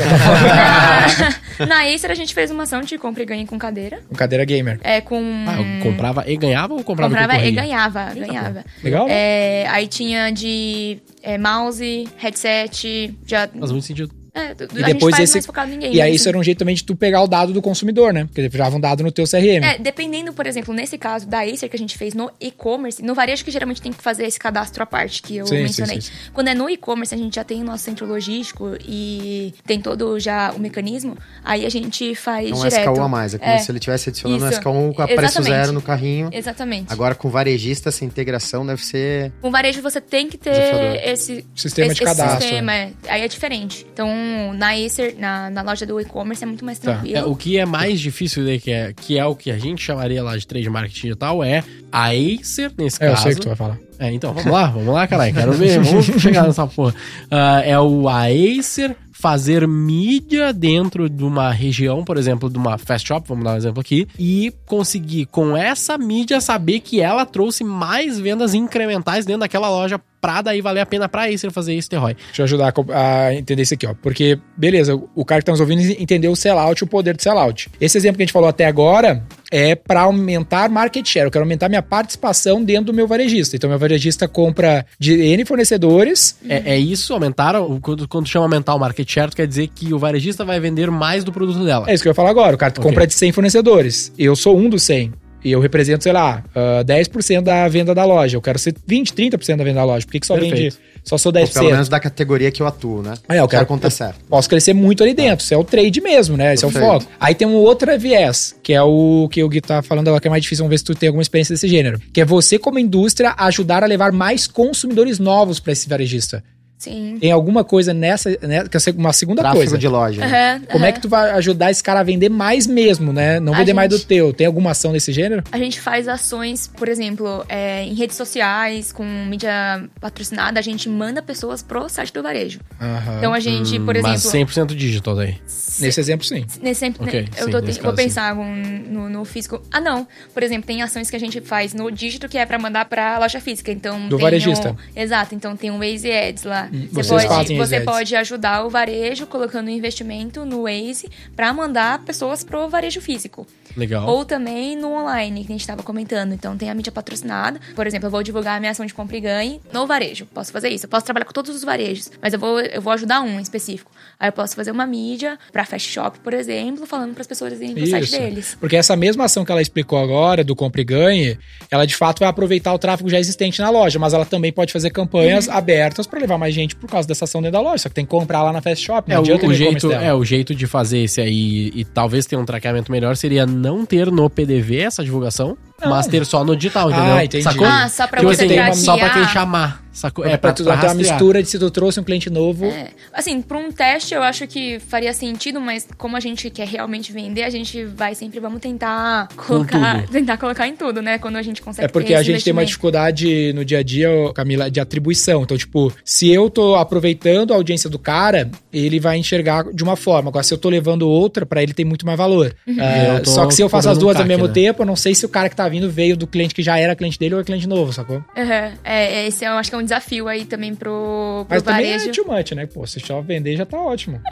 na, na Acer a gente fez uma ação de compra e ganha com cadeira. Com cadeira gamer. É com. Ah, eu comprava e ganhava ou comprava, comprava e e ganhava, ganhava. Legal? É, aí tinha de é, mouse, headset, já. Faz muito sentido. É, E a gente depois esse- mais focado em game. E aí assim. isso era um jeito também de tu pegar o dado do consumidor, né? Porque virava um dado no teu CRM. É, dependendo, por exemplo, nesse caso da Acer que a gente fez no e-commerce, no varejo que geralmente tem que fazer esse cadastro à parte que eu Sim, mencionei. sim, sim. Quando é no e-commerce, a gente já tem o nosso centro logístico e tem todo já o mecanismo, aí a gente faz É um direto. SKU a mais. É como É. se ele tivesse adicionando um Isso. SKU a preço Exatamente. zero no carrinho. Exatamente. Agora, com varejista, essa integração deve ser. Com varejo você tem que ter Desafiador. esse Sistema esse, de cadastro, Esse sistema, é. Aí é diferente. Então, na Acer, na, na loja do e-commerce é muito mais Tá. tranquilo. É, o que é mais difícil daí, que é, que é o que a gente chamaria lá de trade marketing digital, é a Acer, nesse É, eu caso. sei o que tu vai falar. É, então, vamos lá, vamos lá, caralho. Quero ver, vamos chegar nessa porra. Ah, é o a Acer fazer mídia dentro de uma região, por exemplo, de uma fast shop, vamos dar um exemplo aqui, e conseguir com essa mídia saber que ela trouxe mais vendas incrementais dentro daquela loja pra daí valer a pena pra Acer fazer esse terror. Deixa eu ajudar a a entender isso aqui, ó. Porque, beleza, o cara que tá nos ouvindo entendeu o sellout, o poder do sellout. Esse exemplo que a gente falou até agora é para aumentar market share. Eu quero aumentar minha participação dentro do meu varejista. Então, meu varejista compra de N fornecedores. É, é isso, aumentaram, quando, quando chama aumentar o market share, quer dizer que o varejista vai vender mais do produto dela. É isso que eu ia falar agora. O cara Ok. compra de 100 fornecedores. Eu sou um dos 100. E eu represento, sei lá, ah, 10% da venda da loja. Eu quero ser 20, 30% da venda da loja. Por que, que só Perfeito. vende? Só sou Ou 10%. pelo menos da categoria que eu atuo, né? É, eu quero- certa. Posso crescer muito ali dentro. Isso é o trade mesmo, né? Esse é o foco. Aí tem um outro viés, que é o que o Gui tá falando agora, que é mais difícil. Vamos ver se tu tem alguma experiência desse gênero. Que é você, como indústria, ajudar a levar mais consumidores novos para esse varejista. Sim. Tem alguma coisa nessa, né? Que é uma segunda Tráfego coisa. de loja. né? Aham, Como é que tu vai ajudar esse cara a vender mais mesmo, né? Não A vender mais do gente- teu. Tem alguma ação desse gênero? A gente faz ações, por exemplo, é, em redes sociais, com mídia patrocinada, a gente manda pessoas pro site do varejo. Aham. Então a gente, por exemplo. Mas 100% digital daí. Nesse exemplo, sim. Nesse sempre, Ok, né, eu sim, tô, nesse vou caso, pensar algum no, no físico. Ah, não. Por exemplo, tem ações que a gente faz no dígito que é pra mandar pra loja física. Então Do tem varejista. Um, exato. Então tem um Waze Ads lá. Vocês Você, pode, você pode ajudar o varejo colocando investimento no Waze pra mandar pessoas pro varejo físico. Legal. Ou também no online, que a gente estava comentando. Então tem a mídia patrocinada. Por exemplo, eu vou divulgar a minha ação de compra e ganhe no varejo. Posso fazer isso. Eu posso trabalhar com todos os varejos, mas eu vou, eu vou ajudar um em específico. Aí eu posso fazer uma mídia pra Fast Shop, por exemplo, falando para as pessoas irem pro site deles. Porque essa mesma ação que ela explicou agora, do compra e ganhe, ela de fato vai aproveitar o tráfego já existente na loja, mas ela também pode fazer Uhum. campanhas abertas para levar mais gente por causa dessa ação dentro da loja. Só que tem que comprar lá na Fast Shop, não É, o, o jeito, é, o jeito de fazer esse aí e talvez ter um traqueamento melhor seria não ter no PDV essa divulgação, mas ter só no digital, entendeu? Ah, entendi. Sacou? Ah, só pra Tipo você assim, só pra quem chamar, sacou? É, pra, tu ter uma mistura de se tu trouxe um cliente novo. É, assim, para um teste eu acho que faria sentido, mas como a gente quer realmente vender, a gente vai sempre, vamos tentar colocar, tentar colocar em tudo, né? Quando a gente consegue É porque ter a gente tem uma dificuldade no dia a dia, Camila, de atribuição. Então, tipo, se eu tô aproveitando a audiência do cara, ele vai enxergar de uma forma. Agora, se eu tô levando outra, pra ele tem muito mais valor. Uhum. É, só que se eu faço as duas um ao mesmo né? tempo, eu não sei se o cara que tá vindo veio do cliente que já era cliente dele ou é cliente novo, sacou? Uhum. É, esse eu acho que é um desafio aí também pro, pro Mas também varejo. é too much, né? Pô, se só vender já tá ótimo.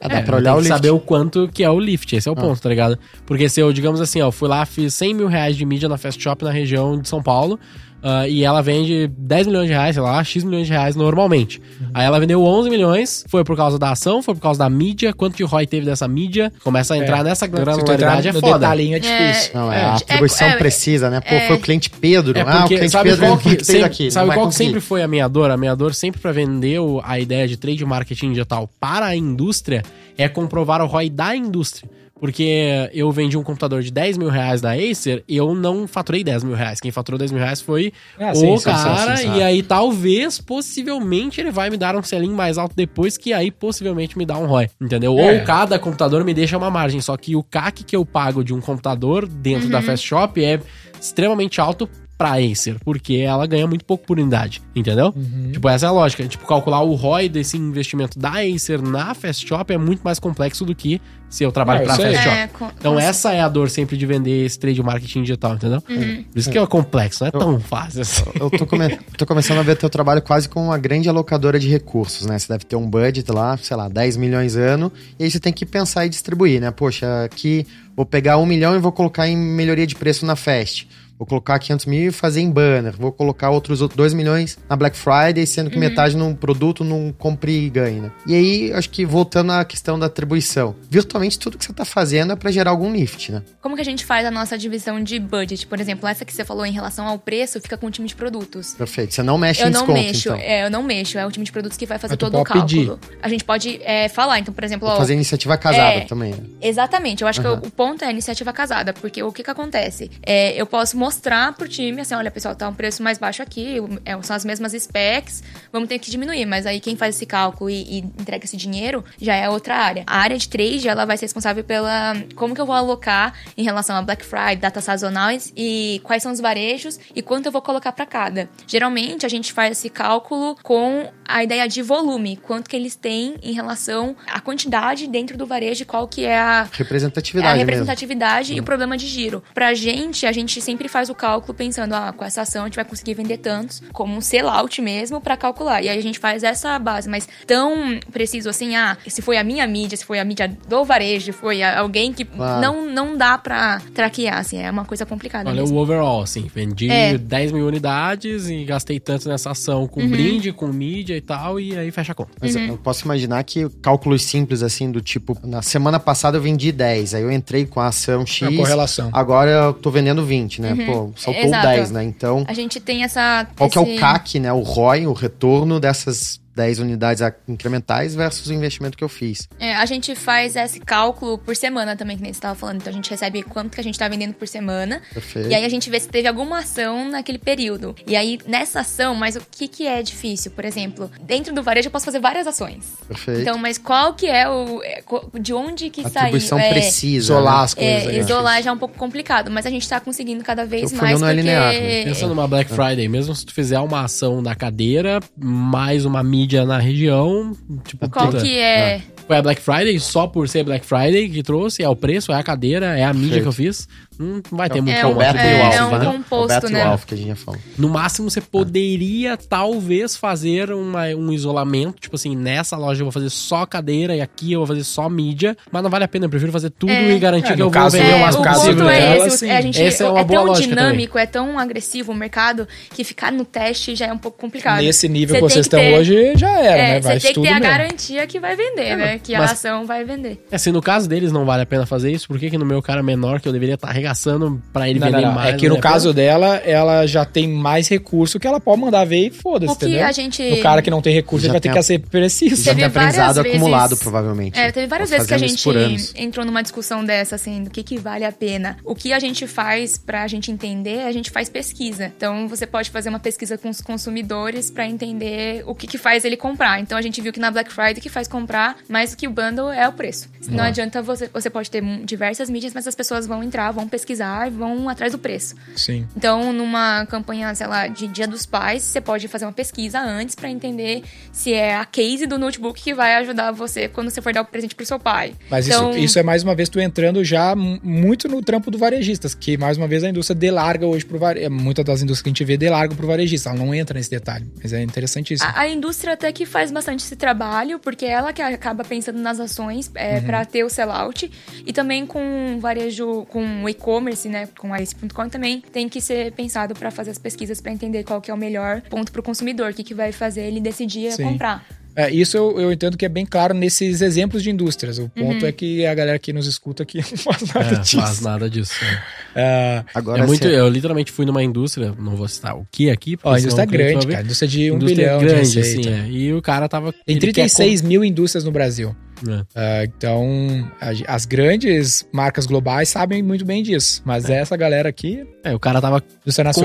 Ah, dá É, pra tem olhar o lift. saber o quanto que é o lift, esse é o ponto, tá ligado? Porque se eu, digamos assim, ó, fui lá, fiz 100 mil reais de mídia na Fast Shop na região de São Paulo, ah, e ela vende 10 milhões de reais, sei lá, X milhões de reais normalmente. Aí ela vendeu 11 milhões, foi por causa da ação, foi por causa da mídia, quanto de ROI teve dessa mídia, começa a entrar É. nessa granularidade é foda. detalhinho é difícil. Não, é, É, a atribuição é, precisa, né? Pô, é. foi o cliente Pedro. É ah, o porque, cliente sabe Pedro qual que, veio sempre, daqui. sabe qual que sempre foi a minha dor? A minha dor sempre pra vender o- a ideia de trade marketing digital para a indústria é comprovar o ROI da indústria. Porque eu vendi um computador de 10 mil reais da Acer e eu não faturei 10 mil reais. Quem faturou 10 mil reais foi Ah, o sim, cara. sim, sim, sim. E aí, talvez, possivelmente, ele vai me dar um selinho mais alto depois, que aí possivelmente me dá um ROI. Entendeu? É. Ou cada computador me deixa uma margem. Só que o CAC que eu pago de um computador dentro da Fast Shop é extremamente alto pra Acer? Porque ela ganha muito pouco por unidade, entendeu? Tipo, essa é a lógica. Tipo, calcular o ROI desse investimento da Acer na Fast Shop é muito mais complexo do que se eu trabalho Ah, pra. Fast Shop. É, com- Então com- essa é a dor sempre de vender esse trade marketing digital, entendeu? Por isso que é complexo, não é tão fácil assim. Eu tô, come- tô começando a ver teu trabalho quase como uma grande alocadora de recursos, né? Você deve ter um budget lá, sei lá, 10 milhões ano, e aí você tem que pensar e distribuir, né? Poxa, aqui vou pegar um milhão e vou colocar em melhoria de preço na Fast. Vou colocar 500 mil e fazer em banner. Vou colocar outros 2 milhões na Black Friday, sendo que metade num produto num compre e ganhe, né? E aí, acho que voltando à questão da atribuição. Virtualmente tudo que você tá fazendo é pra gerar algum lift, né? Como que a gente faz a nossa divisão de budget? Por exemplo, essa que você falou em relação ao preço, fica com o time de produtos. Perfeito. Você não mexe Eu em não desconto, mexo, então. é, eu não mexo, é o time de produtos que vai fazer todo o cálculo. A gente pode é, falar, então, por exemplo, ó, fazer iniciativa casada É. também, né? Exatamente, eu acho Aham. que o ponto é a iniciativa casada, porque o que que acontece? É, eu posso mostrar pro time, assim, olha, pessoal, tá um preço mais baixo aqui, é, são as mesmas specs, vamos ter que diminuir, mas aí quem faz esse cálculo e, e entrega esse dinheiro já é outra área. A área de trade, ela vai ser responsável pela como que eu vou alocar em relação a Black Friday, datas sazonais e quais são os varejos e quanto eu vou colocar para cada. Geralmente a gente faz esse cálculo com a ideia de volume, quanto que eles têm em relação à quantidade dentro do varejo, e qual que é a Representatividade a mesmo. representatividade e o problema de giro. Pra gente, a gente sempre faz o cálculo pensando, ah, com essa ação a gente vai conseguir vender tantos, como um sellout mesmo pra calcular. E aí a gente faz essa base, mas tão preciso assim, ah, se foi a minha mídia, se foi a mídia do varejo, foi alguém que Claro. não, não dá pra traquear, assim, é uma coisa complicada Olha mesmo. o overall, assim, vendi É. 10 mil unidades e gastei tanto nessa ação Uhum. com brinde, com mídia e tal, e aí fecha a conta. Mas Uhum. eu posso imaginar que cálculos simples, assim, do tipo, na semana passada eu vendi 10, aí eu entrei com a ação X, A correlação. agora eu tô vendendo 20, né? Pô, saltou Uhum. Exato. 10, né? Então, A gente tem essa... qual que é o esse- CAC, né? O ROI, o retorno dessas 10 unidades incrementais versus o investimento que eu fiz. É, a gente faz esse cálculo por semana também, que nem você estava falando. Então a gente recebe quanto que a gente tá vendendo por semana. Perfeito. E aí a gente vê se teve alguma ação naquele período. E aí, nessa ação, mas o que, que é difícil? Por exemplo, dentro do varejo eu posso fazer várias ações. Perfeito. Então, mas qual que é o. é, De onde que saiu? Atribuição É, precisa. Isolar né? as coisas. É, né? isolar já é um pouco complicado, mas a gente tá conseguindo cada vez O mais não é porque... linear, né? Pensa numa Black Friday, mesmo se tu fizer uma ação da cadeira, mais uma mídia na região, tipo, Qual puta, que é... Foi a Black Friday só por ser Black Friday que trouxe, é o preço, é a cadeira, é a mídia Perfeito. que eu fiz. Não vai ter muito É um- Beto e o é, é um né? composto, o Beto né? e o que a gente já falou. No máximo, você poderia, talvez, fazer uma- um isolamento. Tipo assim, nessa loja eu vou fazer só cadeira e aqui eu vou fazer só mídia. Mas não vale a pena, eu prefiro fazer tudo É. e garantir É, que eu vou caso- vender É, o mais o caso possível. ponto é dela, esse. sim. É, a gente, Essa é uma é boa tão dinâmico, é tão agressivo o mercado que ficar no teste já é um pouco complicado. Nesse nível Você que vocês estão ter- hoje, já era, É, né? Vai você tem que ter a mesmo. garantia que vai vender, né? Que mas- a ação vai vender. É, se no caso deles não vale a pena fazer isso, por que, que no meu cara menor, que eu deveria estar arregaçando pra ele Não, vender não, não. mais? É que no a caso dela, ela já tem mais recurso que ela pode mandar ver e foda-se, entendeu? a gente. O cara que não tem recurso, Já ele vai ter tem a- que ser preciso. Já tem várias aprendizado vezes- acumulado, provavelmente. É, teve várias Tá vezes que a gente entrou numa discussão dessa, assim, do que, que vale a pena. O que a gente faz pra gente entender, a gente faz pesquisa. Então, você pode fazer uma pesquisa com os consumidores pra entender o que, que faz ele comprar. Então, a gente viu que na Black Friday o que faz comprar mais que o bundle é o preço. Não adianta você... Você pode ter diversas mídias, mas as pessoas vão entrar, vão pesquisar e vão atrás do preço. Sim. Então, numa campanha, sei lá, de Dia dos Pais, você pode fazer uma pesquisa antes pra entender se é a case do notebook que vai ajudar você quando você for dar o presente pro seu pai. Mas então, isso, isso é mais uma vez tu entrando já muito no trampo do varejistas, que mais uma vez a indústria delarga hoje pro varejista. Muitas das indústrias que a gente vê delargam pro varejista, ela não entra nesse detalhe. Mas é interessantíssimo. A, a indústria até que faz bastante esse trabalho, porque ela que acaba pensando nas ações é, Uhum. para ter o sellout. E também com varejo, com o e-commerce, né? Com a Ace.com também tem que ser pensado para fazer as pesquisas para entender qual que é o melhor ponto pro consumidor, o que, que vai fazer ele decidir Sim. comprar. É, isso eu, eu entendo que é bem claro nesses exemplos de indústrias. O Uhum. ponto é que a galera que nos escuta aqui não faz nada É, disso. faz nada disso. né? É, Agora, é muito, eu literalmente fui numa indústria, não vou citar o que aqui, porque ó, a indústria é grande, cara. Indústria de um indústria bilhão grande, de receita. assim, é. E o cara tava... Tem ele quer 36 mil indústrias no Brasil. É. Ah, então, a- as grandes marcas globais sabem muito bem disso. Mas essa galera aqui, É, o cara tava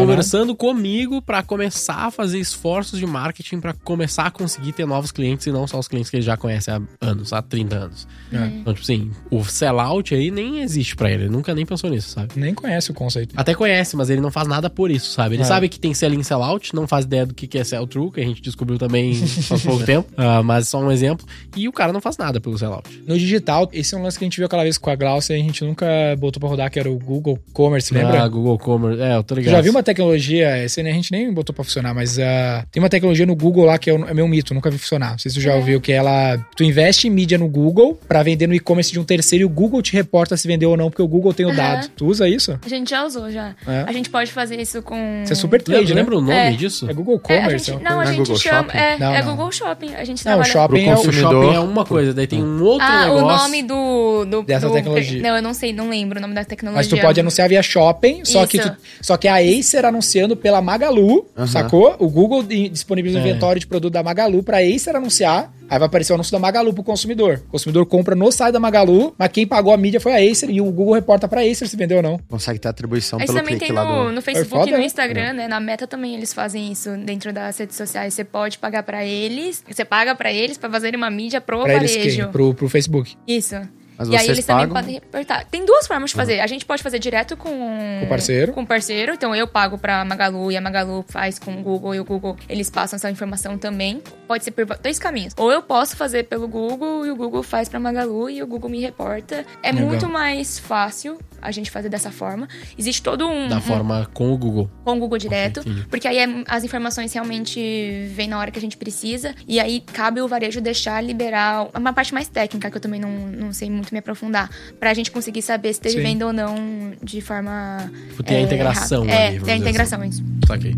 conversando comigo pra começar a fazer esforços de marketing pra começar a conseguir ter novos clientes e não só os clientes que ele já conhece há anos, há 30 anos. É. Então, tipo assim, o sellout aí nem existe pra ele, ele nunca nem pensou nisso, sabe? nem conhece o conceito. Até conhece, mas ele não faz nada por isso, sabe? Ele É. sabe que tem sell-in, sell-out, não faz ideia do que que é sell-through, que a gente descobriu também faz pouco tempo, ah, mas só um exemplo. E o cara não faz nada pelo sellout. No digital, esse é um lance que a gente viu aquela vez com a Glaucia e a gente nunca botou pra rodar, que era o Google Commerce, lembra? Ah, Google Commerce, é, eu tô ligado. já viu uma tecnologia, esse a gente nem botou pra funcionar, mas ah, tem uma tecnologia no Google lá que é, o- é meu mito, nunca vi funcionar. Não sei se tu já ouviu, que ela. Tu investe em mídia no Google pra vender no e-commerce de um terceiro e o Google te reporta se vendeu ou não, porque o Google tem o Aham. dado. Tu usa isso? A gente já usou já. É. A gente pode fazer isso com. Isso é super trade, Lembra, né? lembra o nome É. disso? É Google É, a Commerce. gente, é uma não, a é gente Google chama. Shopping? É, Não, é não. Google Shopping. A gente Não, o trabalha. shopping é o. Shopping é uma coisa, daí tem um outro Ah, negócio. o nome do. do Dessa do- tecnologia. Não, eu não sei, não lembro o nome da tecnologia. Mas tu pode anunciar via shopping, só que, Isso. tu- só que a Acer anunciando pela Magalu, Aham. sacou? O Google di- disponibiliza o É. inventório de produto da Magalu pra Acer anunciar, aí vai aparecer o anúncio da Magalu pro consumidor. O consumidor compra no site da Magalu, mas quem pagou a mídia foi a Acer e o Google reporta pra Acer se vendeu ou não. Consegue ter atribuição Isso pelo também clique tem lá no, do... no Facebook foda, e no né? Instagram, né? Na Meta também eles fazem isso dentro das redes sociais. Você pode pagar pra eles, você paga pra eles pra fazerem uma mídia pro Pra eles varejo. quem? Pro, pro Facebook. Isso. Mas e aí eles também pagam? podem reportar. Tem duas formas de fazer. A gente pode fazer direto com, o parceiro. Com parceiro. Então eu pago pra Magalu e a Magalu faz com o Google e o Google eles passam essa informação também. Pode ser por dois caminhos. Ou eu posso fazer pelo Google e o Google faz pra Magalu e o Google me reporta. É Legal. muito mais fácil a gente fazer dessa forma. Existe todo um, Da um- forma com o Google. com o Google direto, Ok, entendi. porque aí é- as informações realmente vêm na hora que a gente precisa, e aí cabe o varejo deixar liberar uma parte mais técnica, que eu também não, não sei muito me aprofundar, pra gente conseguir saber se teve Sim. venda ou não de forma. Tem a é, integração rápida. ali, É, tem a dizer integração, assim. isso. Saquei.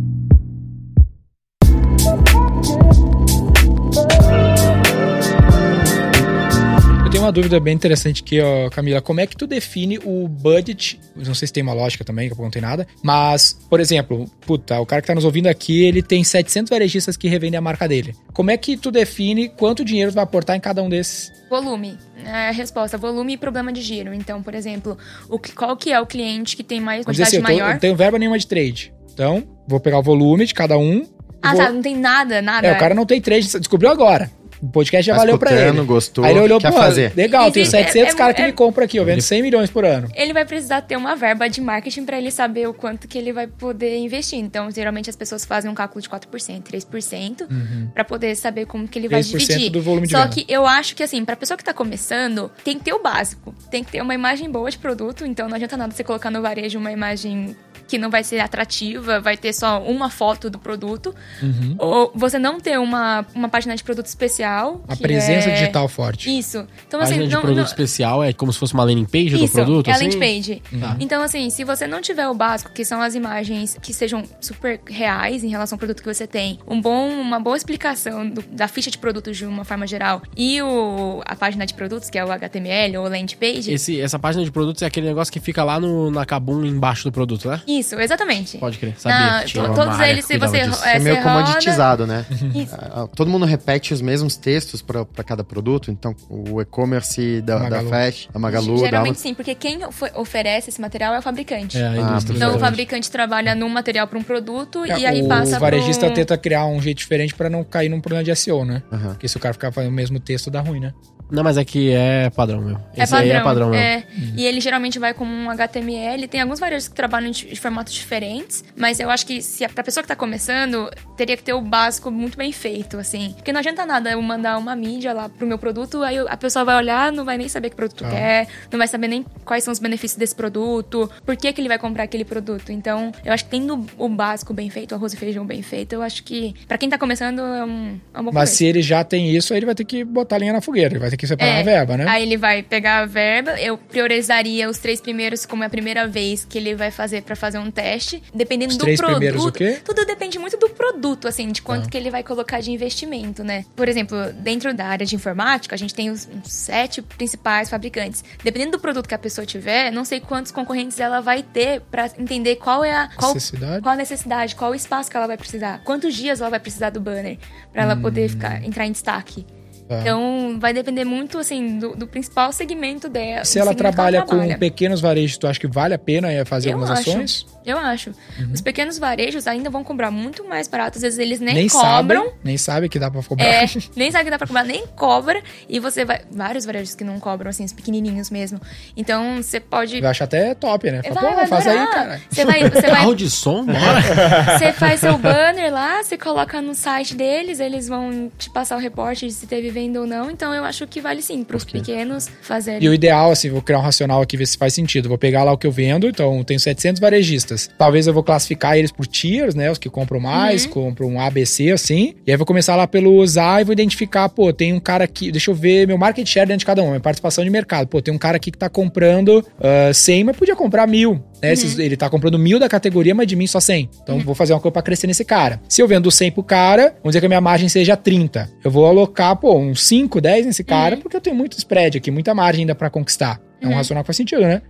Eu tenho uma dúvida bem interessante aqui, ó, Camila. Como é que tu define o budget? Não sei se tem uma lógica também, que eu não tem nada. Mas, por exemplo, puta, o cara que tá nos ouvindo aqui, ele tem 700 varejistas que revendem a marca dele. Como é que tu define quanto dinheiro tu vai aportar em cada um desses? Volume. É a resposta, volume e problema de giro. Então, por exemplo, o, que- qual que é o cliente que tem mais quantidade assim, eu, tô- eu maior? não tenho verba nenhuma de trade. Então, vou pegar o volume de cada um. Ah, vou- tá, não tem nada, nada. É, o cara não tem trade, descobriu agora. O podcast já Tá valeu pra ele. gostou, Aí ele olhou, quer pô, fazer. legal, tenho Existe- 700 é- caras que é- me compram aqui, eu vendo 100 milhões por ano. ele vai precisar ter uma verba de marketing para ele saber o quanto que ele vai poder investir. Então, geralmente as pessoas fazem um cálculo de 4%, 3%, para poder saber como que ele vai 3% dividir. do volume de Só venda. que eu acho que assim, para pessoa que tá começando, tem que ter o básico. Tem que ter uma imagem boa de produto, então não adianta nada você colocar no varejo uma imagem que não vai ser atrativa, vai ter só uma foto do produto, Uhum. ou você não ter uma, uma página de produto especial. A que presença é- digital forte. Isso. Então, Página assim, de não, produto não- especial é como se fosse uma landing page do isso, produto, é a assim? landing page. Tá. Então, assim, se você não tiver o básico, que são as imagens que sejam super reais em relação ao produto que você tem, um bom, uma boa explicação do- da ficha de produtos de uma forma geral e o, a página de produtos, que é o HTML ou landing page. Esse, essa página de produtos é aquele negócio que fica lá no, na Kabum embaixo do produto, né? Isso, exatamente. Pode crer. Sabia uma todos eles, se você disso. É, É meio você roda- comoditizado, né? Isso. Ah, Todo mundo repete os mesmos textos para cada produto, então o e-commerce da, da. Fast, da Magalu, da Geralmente Amazon. sim, porque quem ofe- oferece esse material é o fabricante. É, a Ah. Então o fabricante trabalha num material para um produto e É, aí o passa varejista pro... tenta criar um jeito diferente pra não cair num problema de SEO, né? Aham. Porque se o cara ficar fazendo o mesmo texto, dá ruim, né? Não, mas é que é padrão, meu. É Esse padrão. aí é padrão, meu. é. E ele geralmente vai com um HTML. Tem alguns varejos que trabalham de, de formatos diferentes, mas eu acho que se a, pra pessoa que tá começando, teria que ter o básico muito bem feito, assim. Porque não adianta nada eu mandar uma mídia lá pro meu produto, aí a pessoa vai olhar, não vai nem saber que produto Ah. quer, não vai saber nem quais são os benefícios desse produto, por que, que ele vai comprar aquele produto. Então, eu acho que tendo o básico bem feito, o arroz e feijão bem feito, eu acho que pra quem tá começando é um, é um bom Mas começo. se ele já tem isso, aí ele vai ter que botar a linha na fogueira. Ele vai ter que separar É. uma verba, né? Aí ele vai pegar a verba, eu priorizaria os três primeiros como é a primeira vez que ele vai fazer pra fazer um teste, dependendo Os do três produto. primeiros o quê? Tudo depende muito do produto, assim, de quanto Ah. que ele vai colocar de investimento, né? Por exemplo, dentro da área de informática, a gente tem os sete principais fabricantes. Dependendo do produto que a pessoa tiver, não sei quantos concorrentes ela vai ter pra entender qual é a qual, Necessidade? qual a necessidade, qual o espaço que ela vai precisar, quantos dias ela vai precisar do banner pra ela poder Hum. ficar entrar em destaque. É. Então, vai depender muito, assim, do, do principal segmento dela. Se ela trabalha, ela trabalha com pequenos varejos, tu acha que vale a pena fazer eu algumas acho. ações? Eu acho. Uhum. Os pequenos varejos ainda vão cobrar muito mais barato. Às vezes eles nem, nem cobram. Sabe, nem sabe que dá pra cobrar. É, nem sabe que dá pra cobrar, nem cobra. E você vai. Vários varejos que não cobram, assim, os pequenininhos mesmo. Então você pode. Eu acho até top, né? Fala, vai, vai faz aí, cara. Você vai. Você vai... Carro de som, bora. Você faz seu banner lá, você coloca no site deles, eles vão te passar o reporte de se teve venda ou não. Então eu acho que vale sim, pros okay. pequenos fazerem. E o ideal, assim, vou criar um racional aqui, ver se faz sentido. Vou pegar lá o que eu vendo, então tenho 700 varejistas. Talvez eu vou classificar eles por tiers, né? Os que compram mais, uhum. compram um ABC, assim. E aí vou começar lá pelo usar e vou identificar, pô, tem um cara aqui, deixa eu ver meu market share dentro de cada um, minha participação de mercado. Pô, tem um cara aqui que tá comprando uh, 100, mas podia comprar mil. Né? Uhum. Ele tá comprando mil da categoria, mas de mim só 100. Então uhum. vou fazer uma coisa pra crescer nesse cara. Se eu vendo 100 pro cara, vamos dizer que a minha margem seja 30. Eu vou alocar, pô, uns 5, 10 nesse cara, uhum. porque eu tenho muito spread aqui, muita margem ainda para conquistar. É um uhum. racional que faz sentido, né?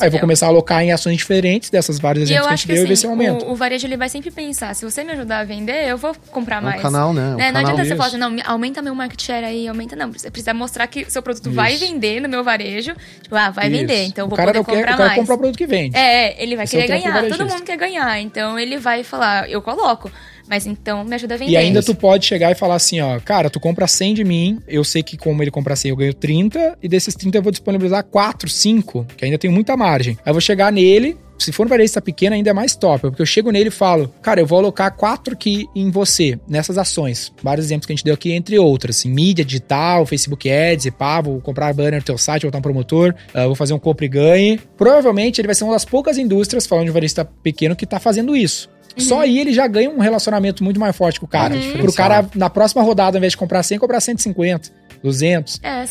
Aí vou começar a alocar em ações diferentes dessas várias exemplos que a gente deu assim, e ver se aumenta. O, o, varejo ele vai sempre pensar, se você me ajudar a vender, eu vou comprar mais. O canal, né? né? Não adianta você falar assim, não, aumenta meu market share aí, aumenta. Não, você precisa mostrar que seu produto Isso. vai vender no meu varejo. Tipo, ah, vai Isso. vender, então eu vou poder comprar quer, mais. O cara comprar o produto que vende. É, ele vai Esse querer é ganhar. Todo mundo quer ganhar. Então ele vai falar, eu coloco. Mas então me ajuda a vender. E ainda tu pode chegar e falar assim, ó, cara, tu compra 100 de mim, eu sei que como ele compra 100 eu ganho 30, e desses 30 eu vou disponibilizar 4, 5, que ainda tem muita margem. Aí eu vou chegar nele, se for um varejista pequeno, ainda é mais top, porque eu chego nele e falo, cara, eu vou alocar quatro aqui em você, nessas ações. Vários exemplos que a gente deu aqui, entre outras, assim, mídia digital, Facebook Ads, e pá, vou comprar banner no teu site, vou botar um promotor, uh, vou fazer um compra e ganhe. Provavelmente ele vai ser uma das poucas indústrias, falando de varejista pequeno, que tá fazendo isso. Uhum. Só aí ele já ganha um relacionamento muito mais forte com o cara. Uhum. Pro cara, na próxima rodada, ao invés de comprar 100, comprar 150. 200. É.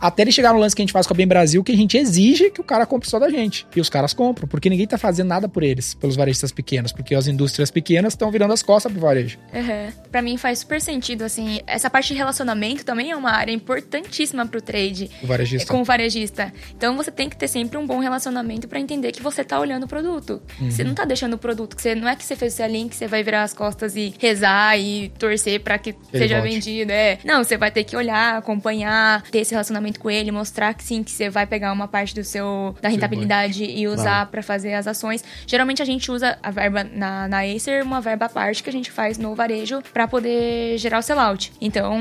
Até ele chegar no lance que a gente faz com a Bem Brasil, que a gente exige que o cara compre só da gente. E os caras compram, porque ninguém tá fazendo nada por eles, pelos varejistas pequenos, porque as indústrias pequenas estão virando as costas pro varejo. Uhum. Pra mim faz super sentido, assim, essa parte de relacionamento também é uma área importantíssima pro trade. O varejista. Com o varejista. Então você tem que ter sempre um bom relacionamento para entender que você tá olhando o produto. Uhum. Você não tá deixando o produto, que você, não é que você fez o seu link, você vai virar as costas e rezar e torcer para que Ele seja volte. vendido. É. Não, você vai ter que olhar, acompanhar, ter esse relacionamento com ele, mostrar que sim, que você vai pegar uma parte do seu da rentabilidade e usar claro. para fazer as ações. Geralmente a gente usa a verba na, na Acer, uma verba à parte que a gente faz no varejo para poder gerar o sellout. Então,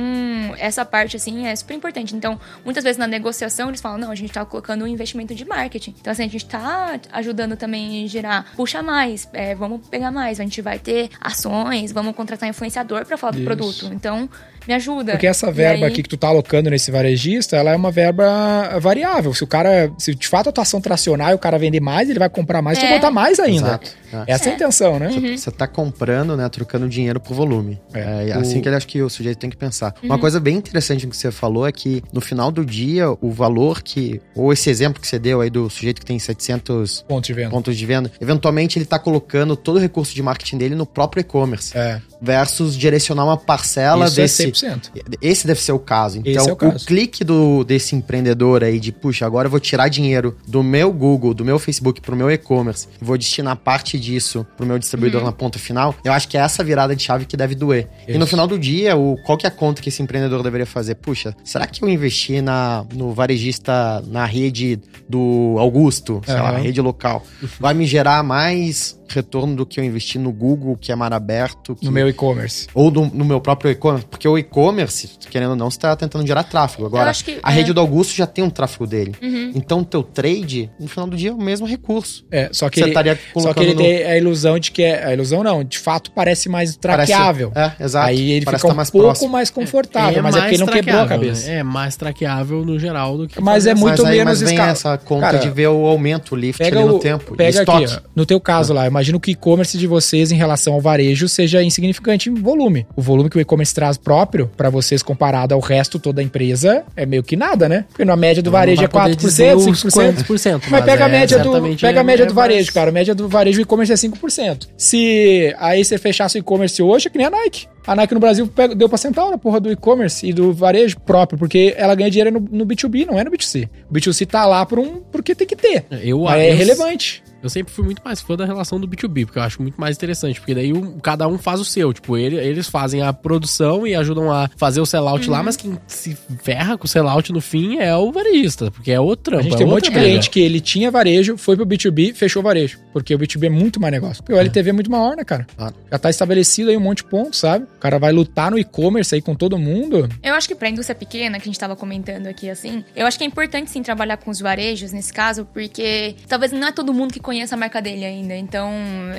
essa parte assim é super importante. Então, muitas vezes na negociação eles falam: "Não, a gente tá colocando um investimento de marketing". Então, assim, a gente tá ajudando também a gerar, puxa mais, é, vamos pegar mais, a gente vai ter ações, vamos contratar influenciador para falar Isso. do produto. Então, me ajuda. Porque essa verba aí... aqui que tu tá alocando nesse varejista, ela é uma verba variável. Se o cara, se de fato a tua ação tracionar e o cara vender mais, ele vai comprar mais, é. tu botar mais ainda. Exato. É. Essa é a intenção, né? Uhum. Você tá comprando, né, trocando dinheiro por volume. É, é assim o... que ele acho que o sujeito tem que pensar. Uhum. Uma coisa bem interessante que você falou é que no final do dia, o valor que, ou esse exemplo que você deu aí do sujeito que tem 700 pontos de venda, pontos de venda eventualmente ele tá colocando todo o recurso de marketing dele no próprio e-commerce. É. Versus direcionar uma parcela Isso é desse. É 100%. Esse deve ser o caso. Então, é o, caso. o, clique do, desse empreendedor aí de, puxa, agora eu vou tirar dinheiro do meu Google, do meu Facebook pro meu e-commerce, vou destinar parte disso pro meu distribuidor uhum. na ponta final, eu acho que é essa virada de chave que deve doer. Isso. E no final do dia, o, qual que é a conta que esse empreendedor deveria fazer? Puxa, será que eu investi na, no varejista, na rede do Augusto, sei uhum. lá, rede local, vai me gerar mais retorno do que eu investi no Google, que é mar aberto. Que... No meu e-commerce. Ou do, no meu próprio e-commerce. Porque o e-commerce, querendo ou não, você está tentando gerar tráfego. Agora, que, a é... rede do Augusto já tem um tráfego dele. Uhum. Então, o teu trade, no final do dia, é o mesmo recurso. É, só que, você ele, estaria só que ele no... tem a ilusão de que é... A ilusão não, de fato parece mais traqueável. Parece, é, exato. Aí ele parece fica um mais pouco próximo. mais confortável, é, é mas é porque ele não quebrou a cabeça. Né? É mais traqueável no geral do que... Mas é muito mas aí, menos mas vem essa conta Cara, de ver o aumento, o lift ali no tempo. Pega aqui, ó, no teu caso lá, imagina que o e-commerce de vocês em relação ao varejo seja insignificante em volume. O volume que o e-commerce traz próprio para vocês comparado ao resto toda a empresa é meio que nada, né? Porque na média do varejo é 4%, 5%. Por cento, mas, pega a média do pega a média é do varejo, cara. A média do varejo e-commerce é 5%. Se aí você fechasse o e-commerce hoje, é que nem a Nike. A Nike no Brasil deu pra sentar na porra do e-commerce e do varejo próprio, porque ela ganha dinheiro no, no, B2B, não é no B2C. O B2C tá lá por um, porque tem que ter. Eu, é relevante. Eu sempre fui muito mais fã da relação do B2B, porque eu acho muito mais interessante, porque daí um, cada um faz o seu. Tipo, ele, eles fazem a produção e ajudam a fazer o sellout Uhum. lá, mas quem se ferra com o sellout no fim é o varejista, porque é o trampo. A gente é tem um monte de cliente que ele tinha varejo, foi pro B2B, fechou o varejo. Porque o B2B é muito mais negócio. Porque o LTV é muito maior, né, cara? Claro. Já tá estabelecido aí um monte de pontos, sabe? O cara vai lutar no e-commerce aí com todo mundo. Eu acho que pra indústria pequena, que a gente tava comentando aqui assim, eu acho que é importante sim trabalhar com os varejos nesse caso, porque talvez não é todo mundo que conheça a marca dele ainda. Então,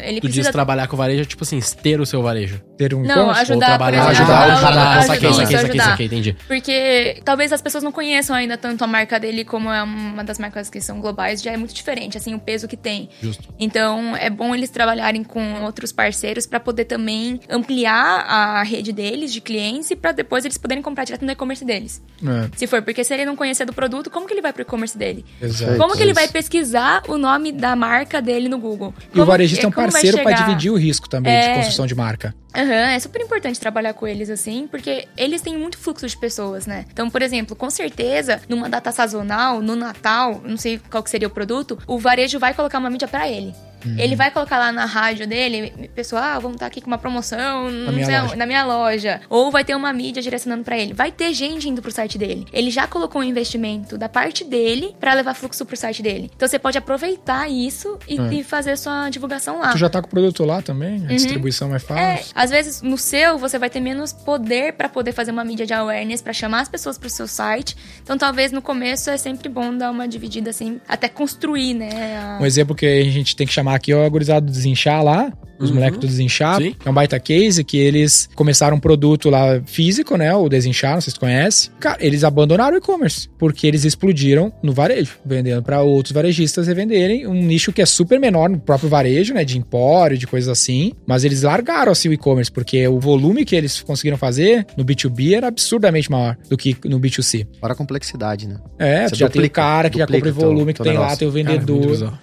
ele Tu diz precisa trabalhar com varejo, é tipo assim, ter o seu varejo. Ter um Não, ajudar, Ou trabalhar, exemplo, ajudar, ajudar, ajudar, ajudar, saquei, saquei, entendi. Porque talvez as pessoas não conheçam ainda tanto a marca dele como é uma das marcas que são globais, já é muito diferente, assim, o peso que tem. Justo. Então, é bom eles trabalharem com outros parceiros para poder também ampliar a rede deles de clientes e para depois eles poderem comprar direto no e-commerce deles. É, Se for, porque se ele não conhecer do produto, como que ele vai pro e-commerce dele? exato. Como que ele vai pesquisar o nome da marca dele no Google? E o Como- varejista é um como vai parceiro chegar? dividir o risco também de É. construção de marca. Aham, é super importante trabalhar com eles assim, porque eles têm muito fluxo de pessoas, né? Então, por exemplo, com certeza, numa data sazonal, no Natal, não sei qual que seria o produto, o varejo vai colocar uma mídia pra ele. Uhum. Ele vai colocar lá na rádio dele, pessoal, ah, vamos estar aqui com uma promoção não minha sei na minha loja. Ou vai ter uma mídia direcionando pra ele. Vai ter gente indo pro site dele. Ele já colocou um investimento da parte dele pra levar fluxo pro site dele. Então você pode aproveitar isso e, É. e fazer sua divulgação lá. Tu já tá com o produto lá também? A distribuição é É, fácil. às vezes no seu você vai ter menos poder pra poder fazer uma mídia de awareness, pra chamar as pessoas pro seu site. Então talvez no começo é sempre bom dar uma dividida assim, até construir, né? a- Um exemplo que a gente tem que chamar aqui é o gurizado do Desinchar lá. Os Uhum. moleques do Desinchar. Sim. É um baita case que eles começaram um produto lá físico, né? O Desinchar, não sei se conhece. Cara, eles abandonaram o e-commerce. Porque eles explodiram no varejo. Vendendo pra outros varejistas revenderem. Um nicho que é super menor no próprio varejo, né? De empório, de coisas assim. Mas eles largaram assim o e-commerce. Porque o volume que eles conseguiram fazer no B2B era absurdamente maior do que no B2C. Fora a complexidade, né? É, Você já tem o duplica- cara que já compra o volume teu- que teu tem lá, negócio. tem o Cara, muito vendedor. bizarro.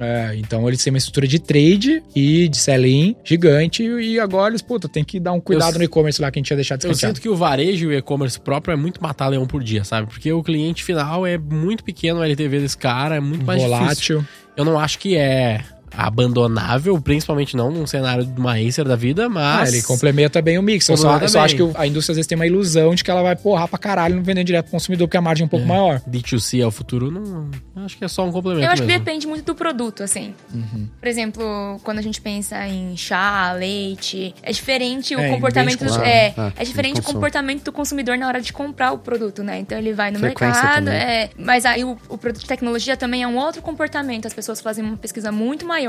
É, então eles têm uma estrutura de trade e de sell-in gigante e agora eles, puta, tem que dar um cuidado Eu- no e-commerce lá que a gente ia deixar Eu descansado. sinto que o varejo e o e-commerce próprio é muito matar leão por dia, sabe? Porque o cliente final é muito pequeno, o LTV desse cara é muito mais difícil. Volátil. Eu não acho que é abandonável, principalmente não num cenário de uma Acer da vida, Ah, mas... ele complementa bem o mix. Eu só, eu só acho que a indústria às vezes tem uma ilusão de que ela vai porrar pra caralho não vendendo direto pro consumidor, porque a margem é um pouco maior. D2C é o futuro, não... Acho que é só um complemento Eu acho que mesmo. depende muito do produto, assim. Uhum. Por exemplo, quando a gente pensa em chá, leite, é diferente o É, comportamento. é, Ah, é diferente o comportamento do consumidor na hora de comprar o produto, né? Então ele vai no Frequência mercado, é, mas aí o, o produto de tecnologia também é um outro comportamento. As pessoas fazem uma pesquisa muito maior,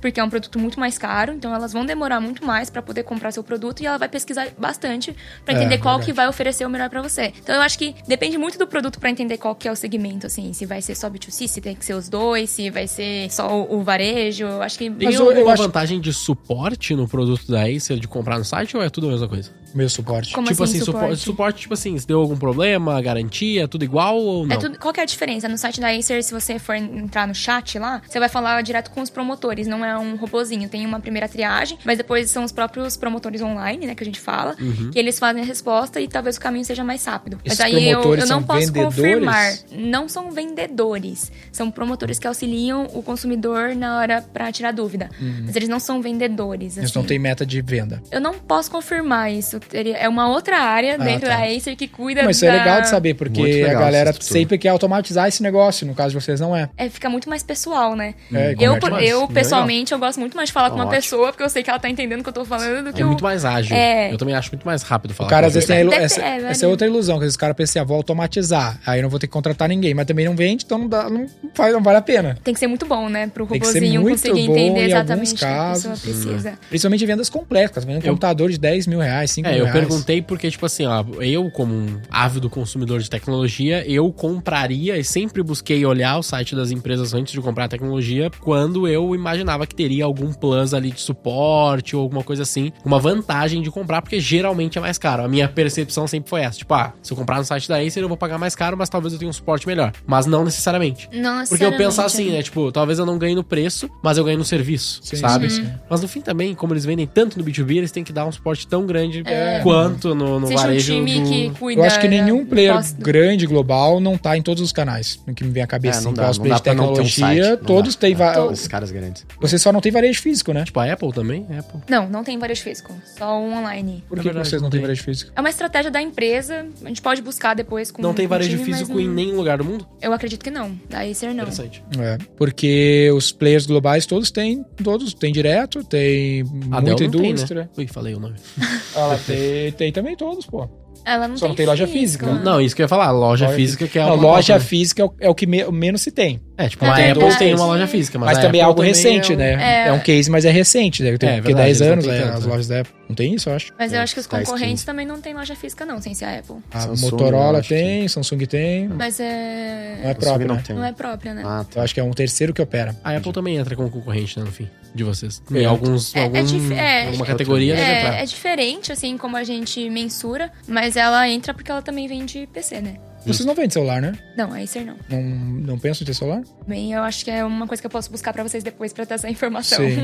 porque é um produto muito mais caro, então elas vão demorar muito mais pra poder comprar seu produto e ela vai pesquisar bastante pra É, entender qual verdade. que vai oferecer o melhor pra você. Então eu acho que depende muito do produto pra entender qual que é o segmento, assim, se vai ser só B2C, se tem que ser os dois, se vai ser só o, o varejo. Eu acho que Tem Mas eu- eu acho- vantagem de suporte no produto da Acer de comprar no site ou é tudo a mesma coisa? Meu suporte. Como tipo assim, assim, suporte? suporte? suporte, tipo assim, se deu algum problema, garantia, tudo igual ou não? É tudo, qual que é a diferença? No site da Acer, se você for entrar no chat lá, você vai falar direto com os promotores, não é um robozinho. Tem uma primeira triagem, mas depois são os próprios promotores online, né, que a gente fala, Uhum. que eles fazem a resposta e talvez o caminho seja mais rápido. Esses mas aí eu, promotores eu não posso vendedores? confirmar. Não são vendedores. São promotores que auxiliam o consumidor na hora pra tirar dúvida. Mas eles não são vendedores. Eles assim. não têm meta de venda. Eu não posso confirmar isso. É uma outra área Ah, dentro tá. da Acer que cuida Mas isso é da- legal de saber, porque a galera sempre quer automatizar esse negócio. No caso de vocês, não é. É, fica muito mais pessoal, né? É, Eu, mais. Eu Legal. pessoalmente, eu gosto muito mais de falar com uma Ótimo. pessoa, porque eu sei que ela tá entendendo o que eu tô falando do que É o... muito mais ágil. É. Eu também acho muito mais rápido falar O cara com às vezes tem ilu- essa, é, essa é varia. outra ilusão, que às vezes o cara pensa assim, ah, vou automatizar, aí eu não vou ter que contratar ninguém, mas também não vende, então não, dá, não, faz, não vale a pena. Tem que ser muito bom, né? Pro muito conseguir bom entender em exatamente o que a pessoa precisa. Principalmente vendas complexas, vendendo um Eu- computador de 10 mil reais, 5 É, mil eu reais. perguntei porque, tipo assim, ó, eu, como um ávido consumidor de tecnologia, eu compraria e sempre busquei olhar o site das empresas antes de comprar a tecnologia quando eu imaginava que teria algum plus ali de suporte ou alguma coisa assim, uma vantagem de comprar, porque geralmente é mais caro. A minha percepção sempre foi essa, tipo, ah, se eu comprar no site da Acer eu vou pagar mais caro, mas talvez eu tenha um suporte melhor. Mas não necessariamente. Não Porque eu penso necessariamente, assim, né? Tipo, talvez eu não ganhe no preço, mas eu ganho no serviço, Sim, sabe? sim, sim. Mas no fim também, como eles vendem tanto no B2B, eles têm que dar um suporte tão grande É. quanto no, no Seja um varejo time do... que cuida... Eu acho que nenhum player posto- grande, global, não tá em todos os canais. No que me vem à cabeça. É, assim, não em dá, não dá de pra não ter um tecnologia, site, todos dá. têm... va- Todos os caras grandes. Você só não tem varejo físico, né? Tipo a Apple também? Apple. Não, não tem varejo físico, só um online. Por Na que, verdade, vocês não têm tem. varejo físico? É uma estratégia da empresa, a gente pode buscar depois com Não tem varejo time, físico em não- nenhum lugar do mundo? Eu acredito que não, da Acer não. Interessante. É, porque os players globais todos têm, todos tem direto, tem A Dell muita não tem, indústria. né? Ui, falei o nome. Ela tem, tem também todos, pô. Ela não Só não tem loja física. Não, isso que eu ia falar. Loja Loja física que é Não, loja física é o, é o que me- menos se tem. É, tipo, Na uma Apple verdade- tem uma loja física, mas, Mas, a também é algo também recente, é um- né? É. É. um case, mas é recente, deve ter É, porque verdade, 10 eles não anos é, tanto, as né? lojas da Apple. Não tem isso, eu acho. Mas eu acho que os Tá concorrentes também não tem loja física não, sem ser a Apple. A Samsung, eu Motorola acho que- tem, Samsung tem. Mas é... Não é Samsung próprio, não né? tem. Não é própria, né? Ah, Eu tá. acho que é um terceiro que opera. A Apple também entra como concorrente, né, no fim, de vocês. É. Em alguns, É- é algum, dif- é- alguma categoria. É, é diferente, assim, como a gente mensura, mas ela entra porque ela também vende PC, né? Vocês não vendem celular, né? Não, a Acer não. Não, não pensam em ter celular? Bem, eu acho que é uma coisa que eu posso buscar pra vocês depois pra ter essa informação. Sim.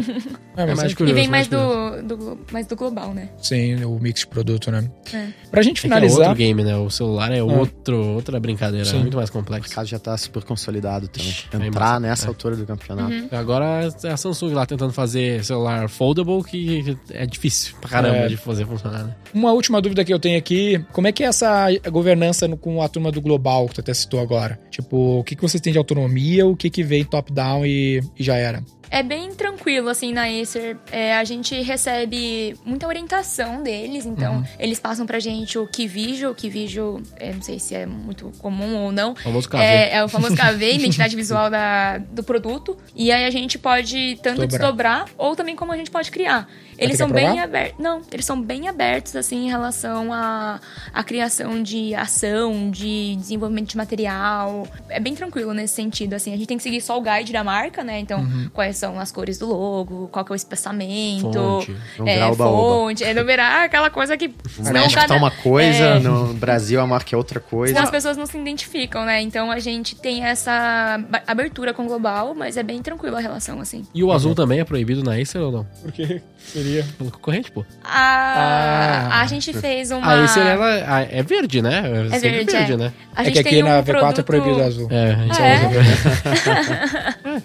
É, É mas mais é- curioso. e vem mais curioso. do, do, mais do global, né? Sim, o mix de produto, né? É. Pra gente É que é outro finalizar. game, né? O celular é outro, outra brincadeira, Sim. é muito mais O complexo. mercado já tá super consolidado também. Aí Entrar nessa É. altura do campeonato. Agora é a Samsung lá tentando fazer celular foldable, que é difícil pra caramba É. de fazer funcionar, né? Uma última dúvida que eu tenho aqui: como é que é essa governança com a turma do Global que tu até citou agora? Tipo, o que, que vocês têm de autonomia, o que, que vem top-down e, e já era? É bem tranquilo, assim, na Acer. É, a gente recebe muita orientação deles, então eles passam pra gente o Kivijo. O Kivijo, é, não sei se é muito comum ou não. O famoso KV. É, é o famoso KV, identidade visual da, do produto. E aí a gente pode tanto Dobrar. desdobrar ou também como a gente pode criar. Eles são que bem abertos. Não, eles são bem abertos, assim, em relação à à criação de ação, de desenvolvimento de material. É bem tranquilo nesse sentido, assim. A gente tem que seguir só o guide da marca, né? Então, Uhum. quais são as cores do logo, qual que é o espaçamento. Fonte. Não É, virar oba-oba. fonte, é numerar aquela coisa que. No México cada- tá uma coisa, É. no Brasil a marca é outra coisa. Senão as pessoas não se identificam, né? Então a gente tem essa abertura com o global, mas é bem tranquilo a relação, assim. E o azul também é proibido na Acer ou não? Por que seria? Pelo concorrente, pô. A, Ah. a gente fez uma. A Acer, ela a- é verde, né? É sempre verde, é. né? A É gente que aqui tem um na V4 produto... é proibido azul. É, a gente Ah, é? só usa verde.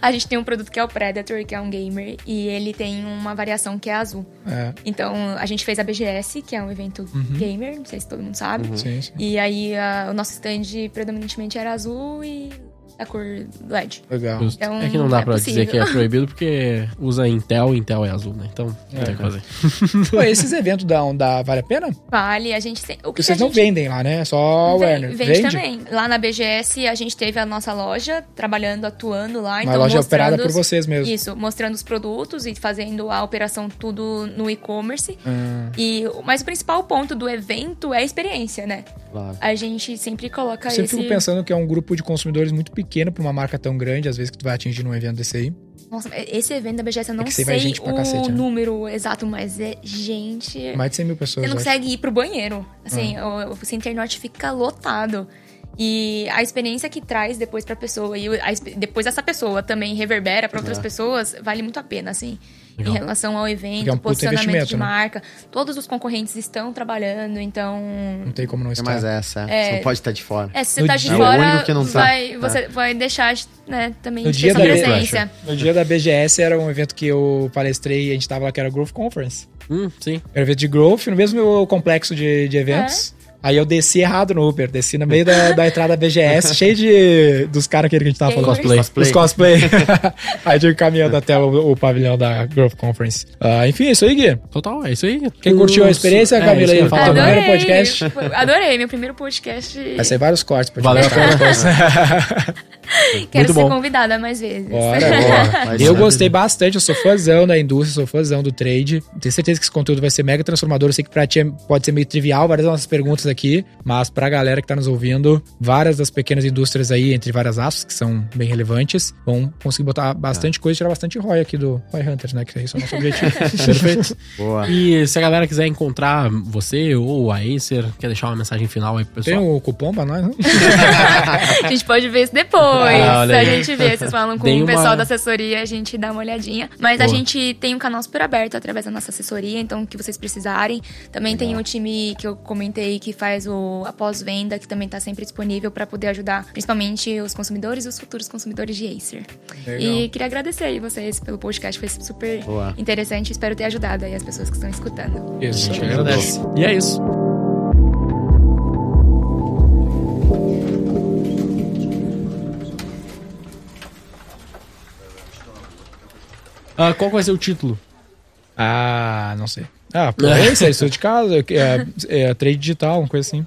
A gente tem um produto que é o Predator, que é um gamer, e ele tem uma variação que é azul. É, Então, a gente fez a BGS, que é um evento Uhum. gamer, não sei se todo mundo sabe. sim, sim. E aí, a- o nosso stand predominantemente era azul e a cor LED. Legal. Então, é que não dá é pra dizer possível. que é proibido porque usa Intel, Intel é azul, né? Então, não É, tem o que fazer. Pô, esses eventos da, da Vale a Pena? Vale, a gente tem... O que vocês não gente... vendem lá, né? É Só Werner. Vende, também. Lá na BGS, a gente teve a nossa loja trabalhando, atuando lá. Uma então loja mostrando operada por vocês mesmo. Isso, mostrando os produtos e fazendo a operação tudo no e-commerce. Ah, E, mas o principal ponto do evento é a experiência, né? Claro. A gente sempre coloca eu sempre esse... fico pensando que é um grupo de consumidores muito pequeno pra uma marca tão grande, às vezes, que tu vai atingir num evento desse aí. Nossa, esse evento da BGS eu não É sei o cacete, né? número exato, mas é gente... Mais de 100 mil pessoas. Você não eu acho. consegue ir pro banheiro. Assim, Ah. o, o Center Norte fica lotado. E a experiência que traz depois pra pessoa e a depois essa pessoa também reverbera pra outras É. pessoas, vale muito a pena, assim. Legal. Em relação ao evento, é um posicionamento de né? marca. Todos os concorrentes estão trabalhando, então. Não tem como não É estar. mais essa, é. É. Você não pode estar de fora. É, se você No tá de dia- É o fora, único que não tá. vai, você vai deixar, né, também No de ter dia da presença. No dia da BGS era um evento que eu palestrei e a gente tava lá que era Growth Conference. Hum, sim. Era um evento de Growth, no mesmo complexo de, de eventos. Aí eu desci errado no Uber, desci no meio da, da entrada da BGS, cheio de dos caras que a gente tava falando. Cosplay. Os cosplay. Aí eu tive caminhando até o, o pavilhão da Growth Conference. Ah, enfim, é isso aí, Gui. Total, é isso aí. Quem curtiu a experiência, é, Camila, eu aí? ia falar. Fala, Adorei. primeiro podcast. Adorei, meu primeiro podcast. Vai sair vários cortes Valeu a pena. Quero muito ser bom. convidada mais vezes. Bora, Boa, vai Eu gostei bastante, eu sou fãzão da indústria, sou fãzão do trade. Tenho certeza que esse conteúdo vai ser mega transformador. Eu sei que pra ti é- pode ser meio trivial, várias das nossas perguntas aqui, mas pra galera que tá nos ouvindo, várias das pequenas indústrias aí, entre várias aspas, que são bem relevantes, vão conseguir botar bastante coisa e tirar bastante ROI aqui do ROI Hunters, né? Que esse é o nosso objetivo. Perfeito. Boa. E se a galera quiser encontrar você ou a Acer, quer deixar uma mensagem final aí pro Tem pessoal? o cupom pra nós, né? A gente pode ver isso depois. Ah, olha a aí. gente vê, vocês falam com Tem o pessoal uma- da assessoria, a gente dá uma olhadinha. Mas a Boa. gente tem um canal super aberto através da nossa assessoria, então o que vocês precisarem. Também tem o time que eu comentei que faz o a pós-venda, que também tá sempre disponível para poder ajudar, principalmente os consumidores e os futuros consumidores de Acer. E queria agradecer aí vocês pelo podcast, foi super Boa. interessante. Espero ter ajudado aí as pessoas que estão escutando. Isso, A gente agradece. E é isso. Ah, qual vai ser o título? Ah, não sei. Ah, pô, é isso aí, sou de casa, é, é trade digital, uma coisa assim.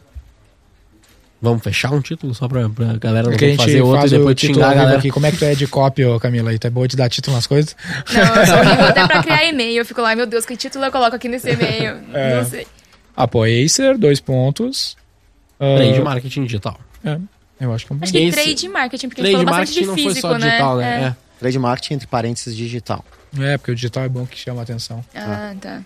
Vamos fechar um título só pra, pra galera não a fazer outro faz e o depois xingar a galera. aqui. Como é que tu é de copy, ô Camila? Aí tá boa de dar título nas coisas? Não, eu sou horrível até pra criar e-mail. Eu fico lá, meu Deus, que título eu coloco aqui nesse e-mail? É. Não sei. Ah, pô, Acer, dois pontos. Ah, Trade marketing digital. é, eu acho que é um bom. Acho que Esse- trade marketing, porque a Trade gente falou bastante marketing de não foi físico, só digital, né? né? É. É. Trade marketing entre parênteses digital. É, porque o digital é bom que chama a atenção. Ah, tá.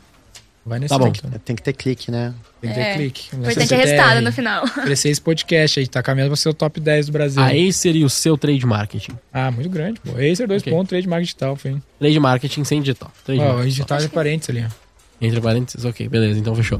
Vai nesse Tá bom. então. Tem que ter clique, né? Tem que ter É. clique. O importante é CTR, resultado no final. Crescer esse podcast aí, tá caminhando pra ser o top 10 do Brasil. Aí seria o seu trade marketing. Ah, muito grande, pô. Acer, dois Ok. pontos, trade marketing digital, fim. Trade marketing sem digital. Trade Ó, o marketing. digital é parênteses ali, ó. Entre parênteses, ok, beleza, então fechou.